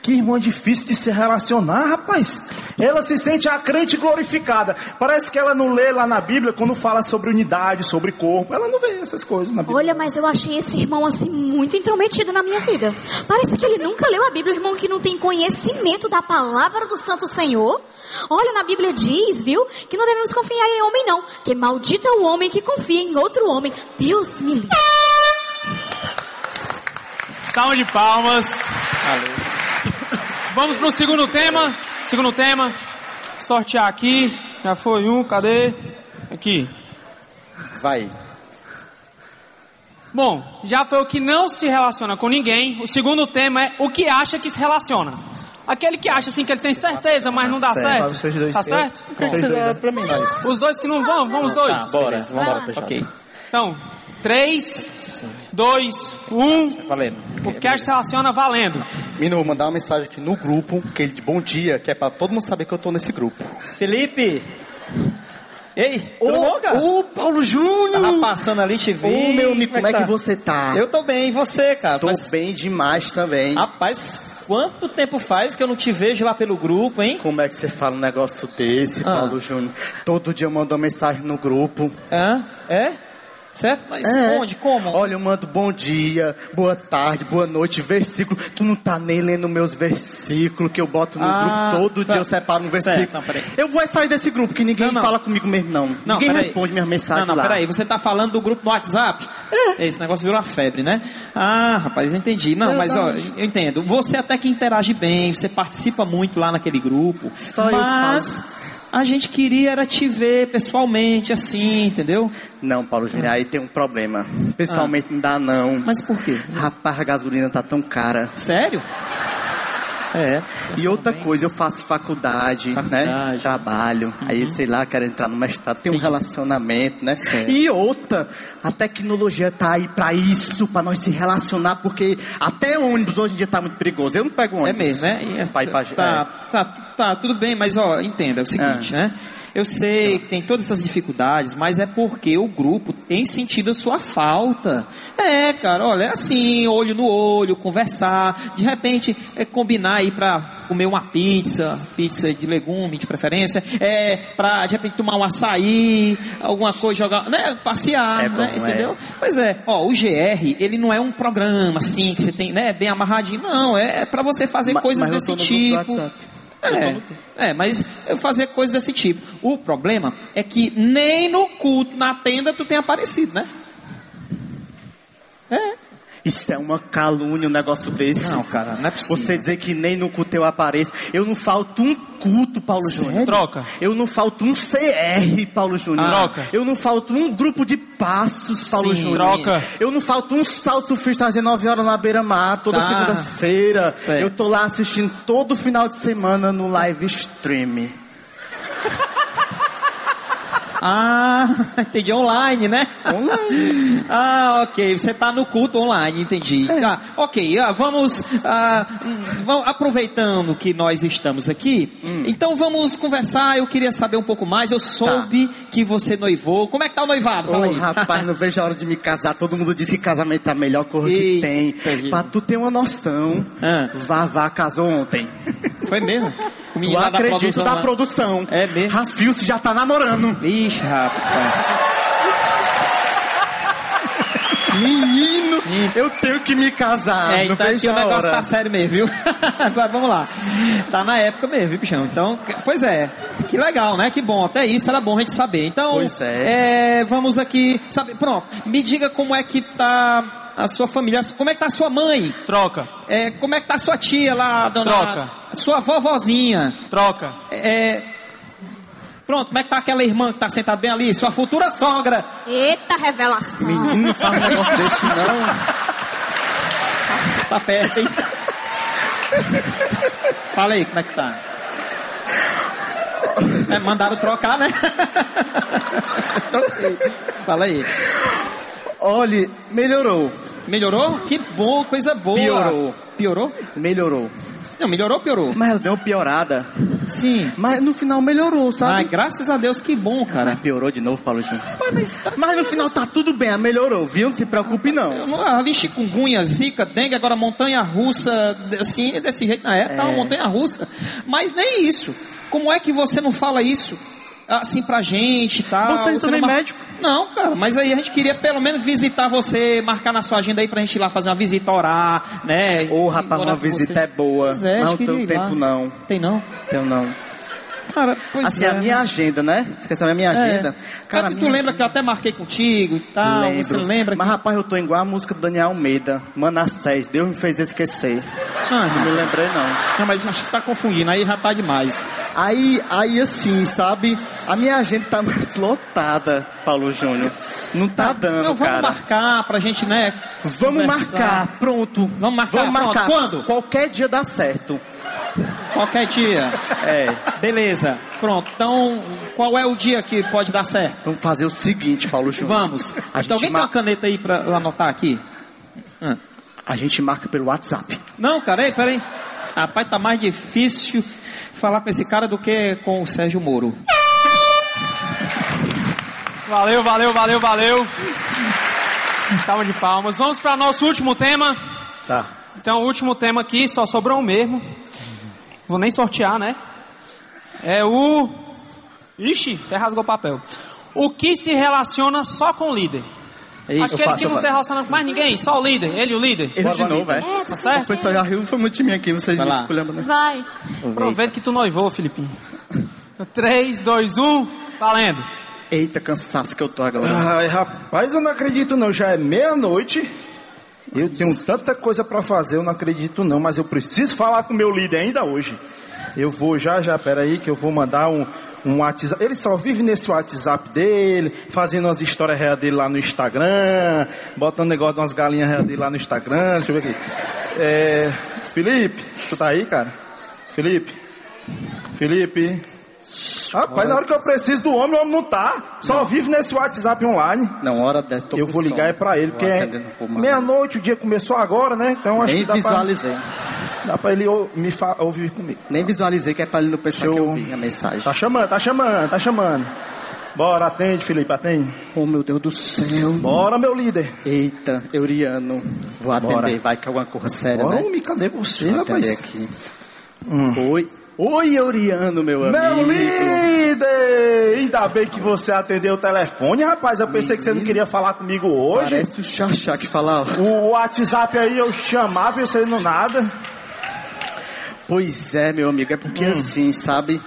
Que irmã difícil de se relacionar, rapaz. Ela se sente a crente glorificada. Parece que ela não lê lá na Bíblia quando fala sobre unidade, sobre corpo. Ela não vê essas coisas na Bíblia. Olha, mas eu achei esse irmão assim muito intrometido na minha vida. Parece que ele nunca leu a Bíblia, o irmão que não tem conhecimento da palavra do Santo Senhor. Olha, na Bíblia diz, viu, que não devemos confiar em homem não, que maldito é o homem que confia em outro homem. Deus me livre. Salve de palmas. Vamos pro segundo tema. Segundo tema. Sortear aqui. Já foi um, cadê? Aqui. Vai. Bom, já foi o que não se relaciona com ninguém. O segundo tema é o que acha que se relaciona. Aquele que acha assim que ele tem certeza, mas não dá Certo. certo. Tá certo? Os dois que não vão, vamos os dois. Tá, bora. Vamos embora, fechado. Ok. Então, 3, 2, 1. Valendo. O que acha que se relaciona valendo. Mino, vou mandar uma mensagem aqui no grupo, que ele de bom dia, que é pra todo mundo saber que eu tô nesse grupo. Felipe! Ei, bom, cara? Ô, Paulo Júnior! Tava passando ali, te vi. Ô, meu amigo, como é que tá? você tá? Eu tô bem, e você, cara? Tô Faz- bem demais também. Rapaz, quanto tempo faz que eu não te vejo lá pelo grupo, hein? Como é que você fala um negócio desse, Ah. Paulo Júnior? Todo dia eu mando uma mensagem no grupo. Hã? É? Certo? Mas É. onde? Como? Olha, eu mando bom dia, boa tarde, boa noite, versículo. Tu não tá nem lendo meus versículos que eu boto no Ah, grupo. Todo tá. dia eu separo um versículo. Certo, não, peraí. eu vou sair desse grupo, que ninguém Não, não. fala comigo mesmo, não. Não, ninguém responde minhas mensagens Não, não, lá. peraí. Você tá falando do grupo no WhatsApp? É. Esse negócio virou uma febre, né? Ah, rapaz, entendi. Não, mas ó, eu entendo. Você até que interage bem, você participa muito lá naquele grupo. Só eu mas a gente queria era te ver pessoalmente, assim, entendeu? Não, Paulo Júnior, aí tem um problema. Pessoalmente não dá, não. Ah. Mas por quê? Rapaz, a gasolina tá tão cara. Sério? É. E outra coisa, eu faço faculdade, né? Faculdade. Trabalho. Aí, sei lá, quero entrar no mestrado, tem um relacionamento, né? Certo. E outra, a tecnologia tá aí pra isso, pra nós se relacionar, porque até ônibus hoje em dia tá muito perigoso. Eu não pego ônibus. É mesmo, né? E é- Pra ir pra- tá, tá, tá, tudo bem, mas ó, entenda, é o seguinte, Ah. né? Eu sei que tem todas essas dificuldades, mas é porque o grupo tem sentido a sua falta. É, cara, olha, é assim, olho no olho, conversar, de repente é combinar aí pra comer uma pizza, pizza de legume de preferência, é pra de repente tomar um açaí, alguma coisa, jogar, né, passear, É bom, né, entendeu? Pois é, ó, o GR, ele não é um programa assim que você tem, né, bem amarradinho, não, é pra você fazer Ma- coisas mas desse tipo. WhatsApp. É, é, mas eu fazer coisas desse tipo. O problema é que nem no culto, na tenda, tu tem aparecido, né? É. Isso é uma calúnia, um negócio desse. Não, cara, não é possível. Você dizer que nem no culto eu apareço. Eu não falto um culto, Paulo Júnior. Troca. Eu não falto um CR, Paulo Júnior. Ah. Troca. Eu não falto um grupo de passos, Paulo Sim, Júnior. troca. Eu não falto um salto fiz fazer 9 horas na beira-mar, toda Tá. segunda-feira. Certo. Eu tô lá assistindo todo final de semana no live stream. Ah, [laughs] entendi, online, né? Online. [laughs] ah, ok, você está no culto online, entendi. É. Ah, ok, ah, vamos, ah, hum, vamos- aproveitando que nós estamos aqui, Hum. então vamos conversar, eu queria saber um pouco mais, eu soube que você noivou, como é que tá o noivado? Fala [laughs] rapaz, não vejo a hora de me casar. Todo mundo diz que casamento é a melhor coisa que tem. Pra tu ter uma noção, Ah. Vavá casou ontem. Foi mesmo? O Tu menino lá da acredito produção da lá. produção. É mesmo? Rafilce já tá namorando. Ixi, rapaz. Menino, eu tenho que me casar. é, então aqui o negócio hora. tá sério mesmo, viu? [laughs] Agora vamos lá. Tá na época mesmo, viu, bichão? Então, pois é. Que legal, né? Que bom. Até isso era bom a gente saber. Então, é. é, vamos aqui. Sabe, pronto. Me diga como é que tá a sua família. Como é que tá a sua mãe? Troca. É, como é que tá a sua tia lá, dona? Troca. Sua vovozinha. Troca. É, pronto, como é que tá aquela irmã que tá sentada bem ali? Sua futura sogra. Eita revelação. Menino, não faz um negócio [laughs] desse, não. Tá perto, hein? Fala aí, como é que tá? É, mandaram trocar, né? [laughs] Troquei. Fala aí. Olha, melhorou. Melhorou? Que bom, coisa boa. Piorou. Piorou? Melhorou. Não, melhorou ou piorou? Mas deu uma piorada. Sim. Mas no final melhorou, Ah, sabe? graças a Deus, que bom, cara. Piorou de novo, Paulo Júnior. Mas, mas, tá- Mas no final tá tudo bem, ela melhorou, viu? Não se preocupe não. Eu não- Ah, vi chikungunya, zika, dengue, agora montanha russa, assim, desse jeito. Na época, É. uma montanha russa. Mas nem isso. Como é que você não fala isso? Assim pra gente e tal. Você não é mar- médico? Não, cara, mas aí a gente queria pelo menos visitar você, marcar na sua agenda aí pra gente ir lá fazer uma visita, orar, né? Ô, rapaz, Orar uma visita você. é boa. Pois é, não iria ir lá. tempo não. Tem não? Tenho não. Cara, pois Assim, é. a minha agenda, né? Esqueceu a minha É. agenda? Cara, tu minha lembra que eu até marquei contigo e tal? Lembro. Você lembra? Mas rapaz, eu tô igual a música do Daniel Almeida, Manassés, Deus me fez esquecer. Ah, Não me lembrei não. não, mas acho que você tá confundindo, aí já tá demais. Aí, aí assim, sabe? A minha agenda tá muito lotada, Paulo Júnior. Não tá dando, Não, vamos cara. marcar pra gente, né? Vamos conversar. marcar, pronto. Vamos marcar, Vamos marcar. pronto. Quando? Qualquer dia dá certo. Qualquer dia. É. Beleza. Pronto. Então, qual é o dia que pode dar certo? Vamos fazer o seguinte, Paulo Júnior. Vamos. A que alguém gente tem uma mar- caneta aí pra eu anotar aqui? Ah. A gente marca pelo WhatsApp. Não, cara, aí, peraí. Rapaz, tá mais difícil falar com esse cara do que com o Sérgio Moro. Valeu, valeu, valeu, valeu. Salva de palmas. Vamos para nosso último tema. Tá. Então, o último tema aqui, só sobrou um mesmo. Vou nem sortear, né? É o. Ixi, até rasgou o papel. O que se relaciona só com o líder? Ei, Aquele eu faço, que eu não tem relacionamento com mais ninguém, só o líder, ele o líder. Erro de novo, velho. Tá certo? O pessoal já riu, foi muito de mim aqui, vocês Vai me escolhendo, né? Vai. Aproveita que tu noivou, Filipinho. 3, 2, 1, valendo. Eita, cansaço que eu tô agora. Ai, rapaz, eu não acredito não. Já é meia-noite. Eu tenho tanta coisa pra fazer, eu não acredito não. Mas eu preciso falar com meu líder ainda hoje. Eu vou já, já, peraí, que eu vou mandar um, um WhatsApp. Ele só vive nesse WhatsApp dele, fazendo umas histórias reais dele lá no Instagram, botando negócio de umas galinhas reais dele lá no Instagram. Deixa eu ver aqui. É, Felipe, tu tá aí, cara? Felipe? Felipe? Rapaz, na hora que eu preciso do homem, o homem não tá. Só vive nesse WhatsApp online. Não, hora dessa, Eu vou ligar sono. é pra ele, porque é meia-noite, o dia começou agora, né? Então acho Nem que dá pra, visualizei. dá pra ele ou- me fa- ouvir comigo. Nem visualizei que é pra ele não pensar que eu- a mensagem. Tá chamando, tá chamando, tá chamando. Bora, atende, Felipe, atende. Oh, meu Deus do céu. Bora, meu líder. Eita, Euriano. Vou atender, Bora. vai que é alguma coisa séria, Bora, né? homem, cadê você, atender rapaz? aqui. Oi. Oi, Euriano, meu amigo. Meu líder! Ainda bem que você atendeu o telefone, rapaz. Eu pensei que você não queria falar comigo hoje. Parece o Xaxá que fala. O WhatsApp aí eu chamava e você não nada. Pois é, meu amigo, é porque Hum. assim, sabe?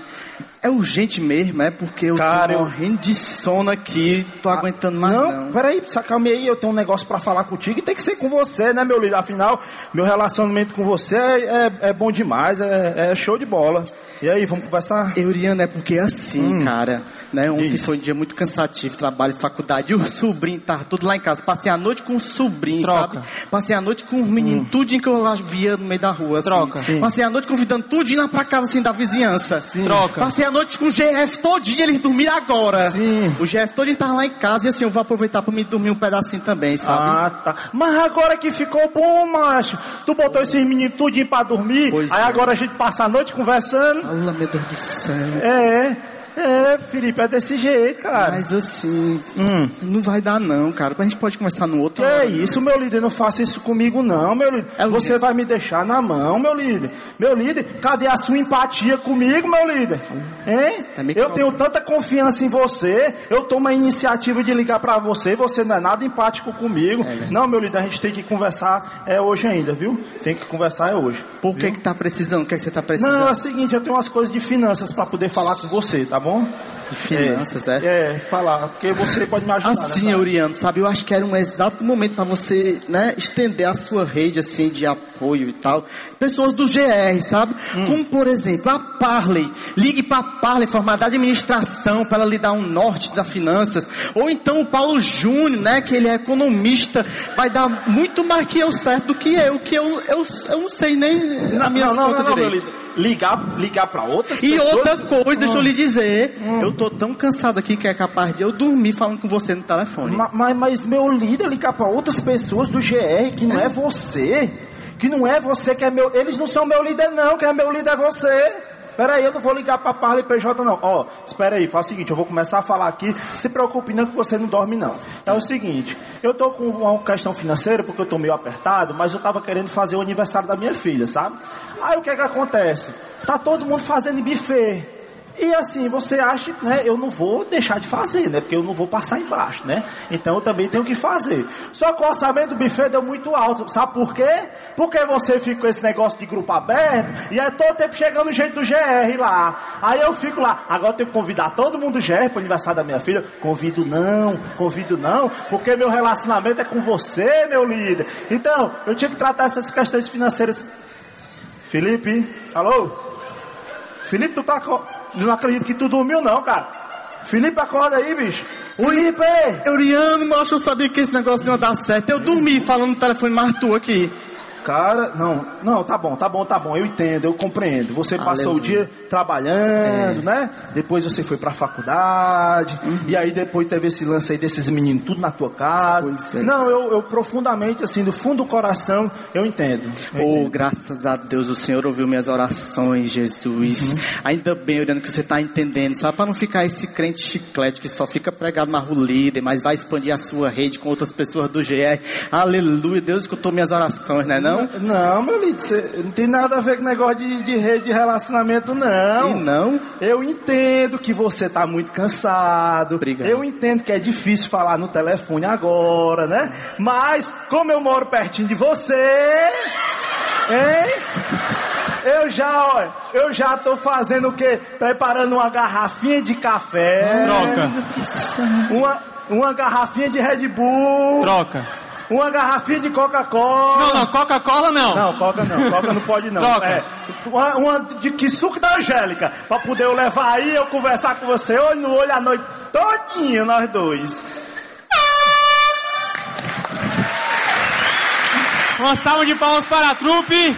É urgente mesmo, é porque eu Cara, tô morrendo de sono aqui, tô aguentando mais não, não. peraí, sacalme aí, eu tenho um negócio pra falar contigo e tem que ser com você, né, meu líder? Afinal, meu relacionamento com você é, é- é bom demais, é, é show de bola. E aí, vamos conversar? Euriano, é porque assim, cara, né? Ontem Diz. foi um dia muito cansativo, trabalho, faculdade, e o sobrinho tava tudo lá em casa. Passei a noite com o sobrinho, Troca. sabe? Passei a noite com os meninos, tudinho que eu lá via no meio da rua. assim. Troca. Sim. Passei a noite convidando tudinho lá pra casa, assim, da vizinhança. Troca. Passei a noite com o GF todinho, eles dormiram agora. Sim. O GF todinho tava lá em casa e assim, eu vou aproveitar pra me dormir um pedacinho também, sabe? Ah, tá. Mas agora que ficou bom, macho. Tu botou esses meninos tudinho pra dormir, Pois aí é. agora a gente passa a noite conversando. Fala, meu Deus do céu. É, é, Felipe, é desse jeito, cara. Mas assim, Hum. não vai dar não, cara. A gente pode conversar no outro. Que é isso, meu líder? Não faça isso comigo, não, meu líder. É Você quê? vai me deixar na mão, meu líder. Meu líder, cadê a sua empatia comigo, meu líder? Hein? Tá Eu calmo. tenho tanta confiança em você. Eu tomo a iniciativa de ligar pra você. Você não é nada empático comigo. verdade. não, meu líder, a gente tem que conversar é hoje ainda, viu? Tem que conversar é hoje. Por que que tá precisando? O que, é que você tá Não, precisando? é o seguinte, eu tenho umas coisas de finanças pra poder falar com você, tá bom? De finanças, é? É, falar, porque você pode me ajudar. Assim, né? Euriano, sabe? Eu acho que era um exato momento para você, né, estender a sua rede, assim, de apoio e tal. Pessoas do GR, sabe? Hum. Como, por exemplo, a Parley. Ligue para a Parley, formada de administração, para ela lhe dar um norte das finanças. Ou então o Paulo Júnior, né, que ele é economista, vai dar muito mais que eu certo do que eu, que eu, eu, eu não sei nem na minha não, não, não, não. Ligar, ligar pra outras E pessoas. outra coisa, deixa eu lhe dizer. Você, eu tô tão cansado aqui que é capaz de eu dormir falando com você no telefone. Ma- Mas, mas meu líder ligar para outras pessoas do GR que não é você, que não é você que é meu, eles não são meu líder não, quem é meu líder é você. Espera aí, eu não vou ligar para Parla e PJ não. Ó, espera aí, faz o seguinte, eu vou começar a falar aqui. Se preocupe não que você não dorme não. É o seguinte, eu tô com uma questão financeira porque eu tô meio apertado, mas eu tava querendo fazer o aniversário da minha filha, sabe? Aí o que é que acontece? Tá todo mundo fazendo buffet. E assim, você acha, né? Eu não vou deixar de fazer, né? Porque eu não vou passar embaixo, né? Então eu também tenho que fazer. Só que o orçamento do buffet deu muito alto. Sabe por quê? Porque você fica com esse negócio de grupo aberto e é todo tempo chegando jeito do GR lá. Aí eu fico lá. Agora eu tenho que convidar todo mundo do GR para o aniversário da minha filha. Convido não, convido não, porque meu relacionamento é com você, meu líder. Então, eu tinha que tratar essas questões financeiras. Felipe, alô? Felipe, tu tá. co- Eu não acredito que tu dormiu, não, cara. Felipe, acorda aí, bicho. Felipe! Euriano, mas eu sabia que esse negócio não ia dar certo. Eu dormi falando no telefone mais tu aqui. Cara, não, não, tá bom, tá bom, tá bom, eu entendo, eu compreendo. Você passou o Aleluia. dia trabalhando, né? Depois você foi pra faculdade, e aí depois teve esse lance aí desses meninos tudo na tua casa. É. Não, eu, eu profundamente, assim, do fundo do coração, eu entendo. Eu Oh, entendo. graças a Deus, o Senhor ouviu minhas orações, Jesus. Ainda bem, Euriano, que você está entendendo, sabe? Para não ficar esse crente chiclete que só fica pregado na rua líder, mas vai expandir a sua rede com outras pessoas do GR. Aleluia, Deus escutou minhas orações, né não? Não, meu lindo, você não tem nada a ver com negócio de, de rede de relacionamento, não. E não? Eu entendo que você está muito cansado. Obrigado. Eu entendo que é difícil falar no telefone agora, né? Mas, como eu moro pertinho de você, hein? Eu já, olha, eu já tô fazendo o quê? Preparando uma garrafinha de café. Troca. Uma, uma garrafinha de Red Bull. Troca. Uma garrafinha de Coca-Cola. Não, não, Coca-Cola não. Não, Coca não, Coca não pode não. Troca. É, uma, uma de que suco da Angélica, pra poder eu levar aí eu conversar com você olho no olho a noite todinha, nós dois. Uma salva de palmas para a trupe.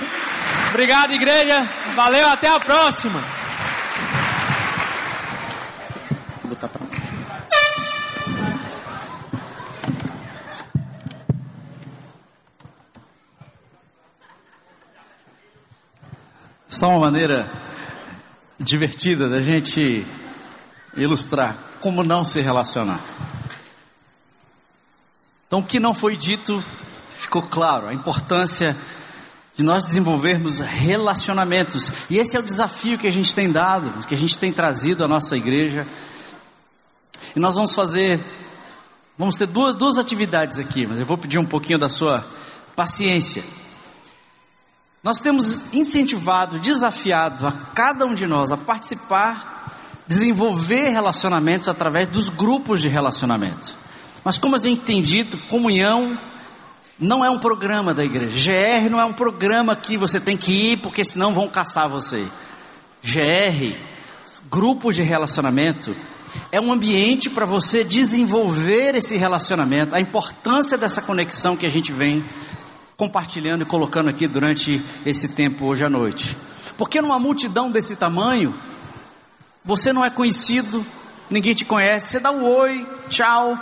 Obrigado, igreja. Valeu, até a próxima. Vou botar pra... Só uma maneira divertida da gente ilustrar como não se relacionar. Então, o que não foi dito ficou claro, a importância de nós desenvolvermos relacionamentos. E esse é o desafio que a gente tem dado, que a gente tem trazido à nossa igreja. E nós vamos fazer, vamos ter duas, duas atividades aqui, mas eu vou pedir um pouquinho da sua paciência. Nós temos incentivado, desafiado a cada um de nós a participar, desenvolver relacionamentos através dos grupos de relacionamento. Mas como a gente tem dito, comunhão não é um programa da igreja. GR não é um programa que você tem que ir porque senão vão caçar você. GR, grupos de relacionamento, é um ambiente para você desenvolver esse relacionamento, a importância dessa conexão que a gente vem compartilhando e colocando aqui durante esse tempo hoje à noite. Porque numa multidão desse tamanho, você não é conhecido, ninguém te conhece, você dá um oi, tchau.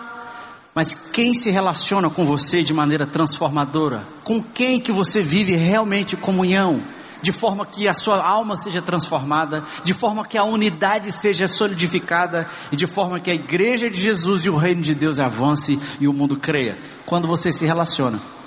Mas quem se relaciona com você de maneira transformadora? Com quem que você vive realmente comunhão? De forma que a sua alma seja transformada, de forma que a unidade seja solidificada e de forma que a igreja de Jesus e o reino de Deus avance e o mundo creia. Quando você se relaciona.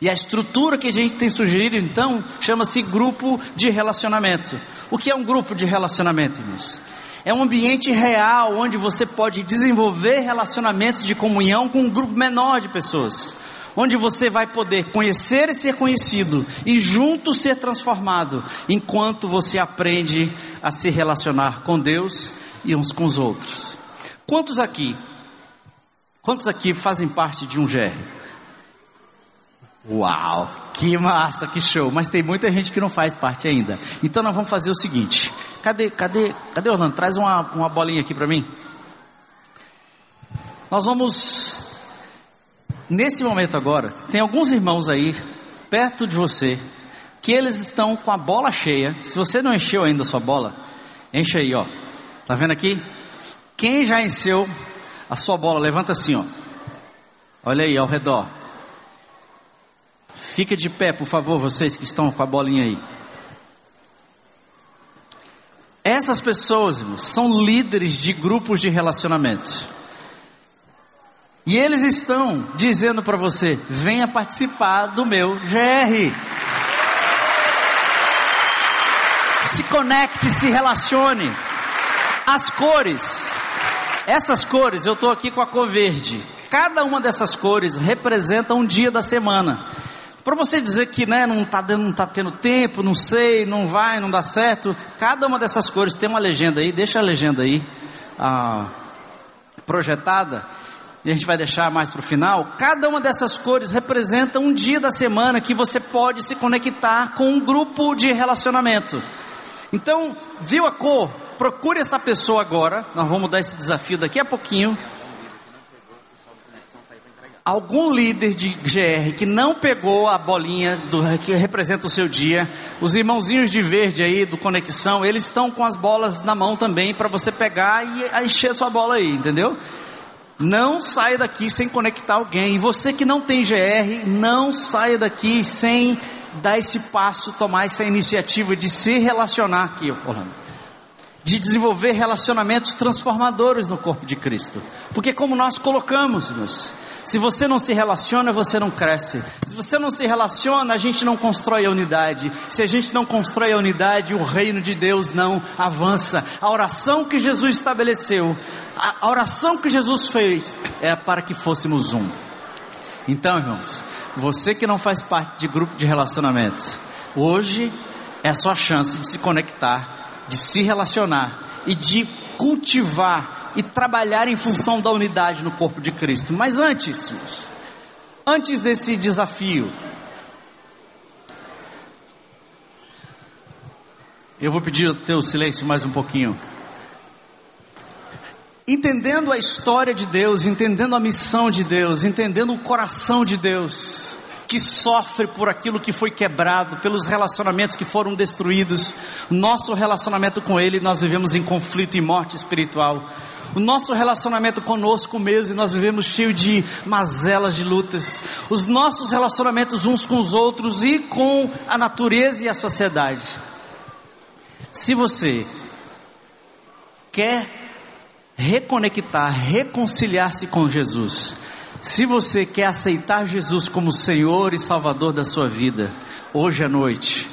E a estrutura que a gente tem sugerido, então, chama-se grupo de relacionamento. O que é um grupo de relacionamento, irmãos? É um ambiente real onde você pode desenvolver relacionamentos de comunhão com um grupo menor de pessoas. Onde você vai poder conhecer e ser conhecido e junto ser transformado, enquanto você aprende a se relacionar com Deus e uns com os outros. Quantos aqui, quantos aqui fazem parte de um GR? Uau, que massa, que show. Mas tem muita gente que não faz parte ainda. Então nós vamos fazer o seguinte. Cadê, cadê, cadê Orlando? Traz uma, uma bolinha aqui para mim. Nós vamos, nesse momento agora, tem alguns irmãos aí, perto de você, que eles estão com a bola cheia. Se você não encheu ainda a sua bola, enche aí, ó. Tá vendo aqui? Quem já encheu a sua bola? Levanta assim, ó. Olha aí ao redor. Fica de pé, por favor, vocês que estão com a bolinha aí. Essas pessoas são líderes de grupos de relacionamento. E eles estão dizendo para você: venha participar do meu GR. Se conecte, se relacione. As cores, essas cores, eu estou aqui com a cor verde. Cada uma dessas cores representa um dia da semana. Para você dizer que né, não está tá tendo tempo, não sei, não vai, não dá certo, cada uma dessas cores tem uma legenda aí, deixa a legenda aí ah, projetada, e a gente vai deixar mais para o final. Cada uma dessas cores representa um dia da semana que você pode se conectar com um grupo de relacionamento. Então, viu a cor? Procure essa pessoa agora. Nós vamos dar esse desafio daqui a pouquinho algum líder de GR que não pegou a bolinha do, que representa o seu dia, os irmãozinhos de verde aí do Conexão, eles estão com as bolas na mão também para você pegar e encher sua bola aí, entendeu? Não saia daqui sem conectar alguém. E você que não tem GR, não saia daqui sem dar esse passo, tomar essa iniciativa de se relacionar aqui, Orlando. De desenvolver relacionamentos transformadores no corpo de Cristo. Porque como nós colocamos, meus, se você não se relaciona, você não cresce. Se você não se relaciona, a gente não constrói a unidade. Se a gente não constrói a unidade, o reino de Deus não avança. A oração que Jesus estabeleceu, a oração que Jesus fez, é para que fôssemos um. Então, irmãos, você que não faz parte de grupo de relacionamento, hoje é a sua chance de se conectar, de se relacionar e de cultivar e trabalhar em função da unidade no corpo de Cristo. Mas antes, antes desse desafio, eu vou pedir o teu silêncio mais um pouquinho. Entendendo a história de Deus, entendendo a missão de Deus, entendendo o coração de Deus, que sofre por aquilo que foi quebrado, pelos relacionamentos que foram destruídos, nosso relacionamento com Ele, nós vivemos em conflito e morte espiritual. O nosso relacionamento conosco mesmo, nós vivemos cheio de mazelas, de lutas. Os nossos relacionamentos uns com os outros e com a natureza e a sociedade. Se você quer reconectar, reconciliar-se com Jesus, se você quer aceitar Jesus como Senhor e Salvador da sua vida, hoje à noite,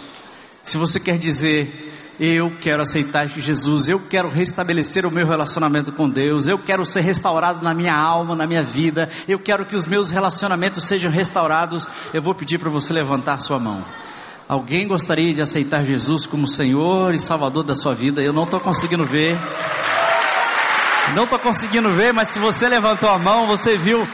se você quer dizer, eu quero aceitar Jesus, eu quero restabelecer o meu relacionamento com Deus, eu quero ser restaurado na minha alma, na minha vida, eu quero que os meus relacionamentos sejam restaurados. Eu vou pedir para você levantar sua mão. Alguém gostaria de aceitar Jesus como Senhor e Salvador da sua vida? Eu não estou conseguindo ver. Não estou conseguindo ver, mas se você levantou a mão, você viu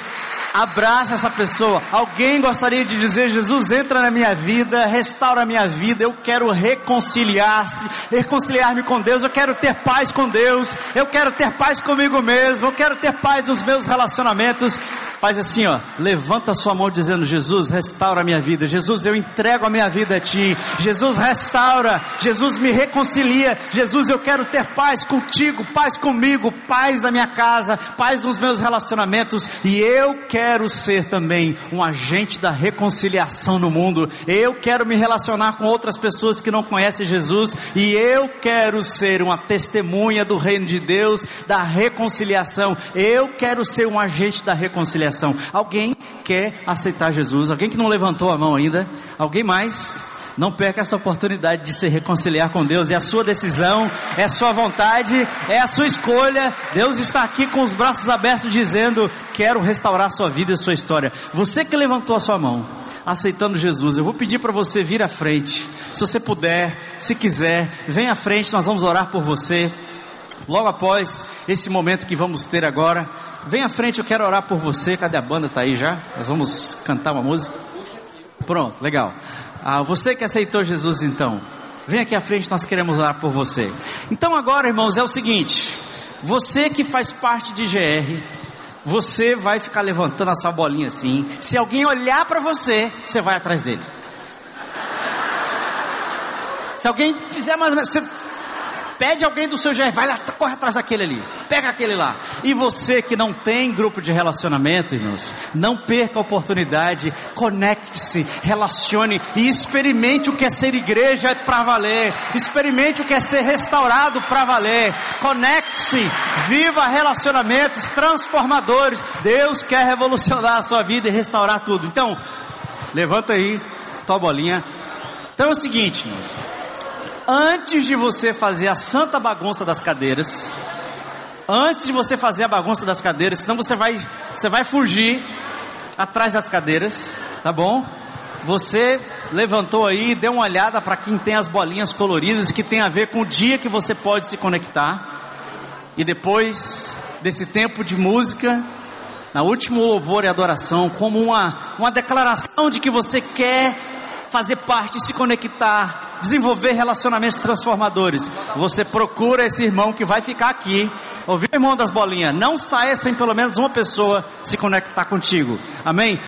Abraça essa pessoa. Alguém gostaria de dizer: Jesus, entra na minha vida, restaura a minha vida. Eu quero reconciliar-se, reconciliar-me com Deus. Eu quero ter paz com Deus. Eu quero ter paz comigo mesmo. Eu quero ter paz nos meus relacionamentos. Faz assim, ó. Levanta a sua mão dizendo: Jesus, restaura a minha vida. Jesus, eu entrego a minha vida a Ti. Jesus, restaura. Jesus, me reconcilia. Jesus, eu quero ter paz contigo, paz comigo, paz na minha casa, paz nos meus relacionamentos. E eu quero quero ser também um agente da reconciliação no mundo. Eu quero me relacionar com outras pessoas que não conhecem Jesus e eu quero ser uma testemunha do reino de Deus, da reconciliação. Eu quero ser um agente da reconciliação. Alguém quer aceitar Jesus? Alguém que não levantou a mão ainda? Alguém mais? Não perca essa oportunidade de se reconciliar com Deus. É a sua decisão, é a sua vontade, é a sua escolha. Deus está aqui com os braços abertos dizendo: Quero restaurar sua vida e sua história. Você que levantou a sua mão, aceitando Jesus, eu vou pedir para você vir à frente. Se você puder, se quiser, vem à frente, nós vamos orar por você. Logo após esse momento que vamos ter agora, vem à frente, eu quero orar por você. Cadê a banda? Tá aí já? Nós vamos cantar uma música. Pronto, legal. Ah, você que aceitou Jesus então, vem aqui à frente, nós queremos orar por você. Então agora, irmãos, é o seguinte: você que faz parte de GR, você vai ficar levantando a sua bolinha assim. Se alguém olhar para você, você vai atrás dele. Se alguém fizer mais ou menos, você Pede alguém do seu GR, vai lá, corre atrás daquele ali, pega aquele lá. E você que não tem grupo de relacionamento, irmãos, não perca a oportunidade, conecte-se, relacione e experimente o que é ser igreja para valer. Experimente o que é ser restaurado para valer. Conecte-se, viva relacionamentos transformadores. Deus quer revolucionar a sua vida e restaurar tudo. Então, levanta aí tua bolinha. Então é o seguinte, antes de você fazer a santa bagunça das cadeiras, antes de você fazer a bagunça das cadeiras, senão você vai, você vai fugir atrás das cadeiras, tá bom? Você levantou aí, deu uma olhada para quem tem as bolinhas coloridas que tem a ver com o dia que você pode se conectar. E depois desse tempo de música, na último louvor e adoração, como uma, uma declaração de que você quer fazer parte, se conectar, desenvolver relacionamentos transformadores. Você procura esse irmão que vai ficar aqui. Ouviu, irmão das bolinhas? Não saia sem pelo menos uma pessoa se conectar contigo. Amém?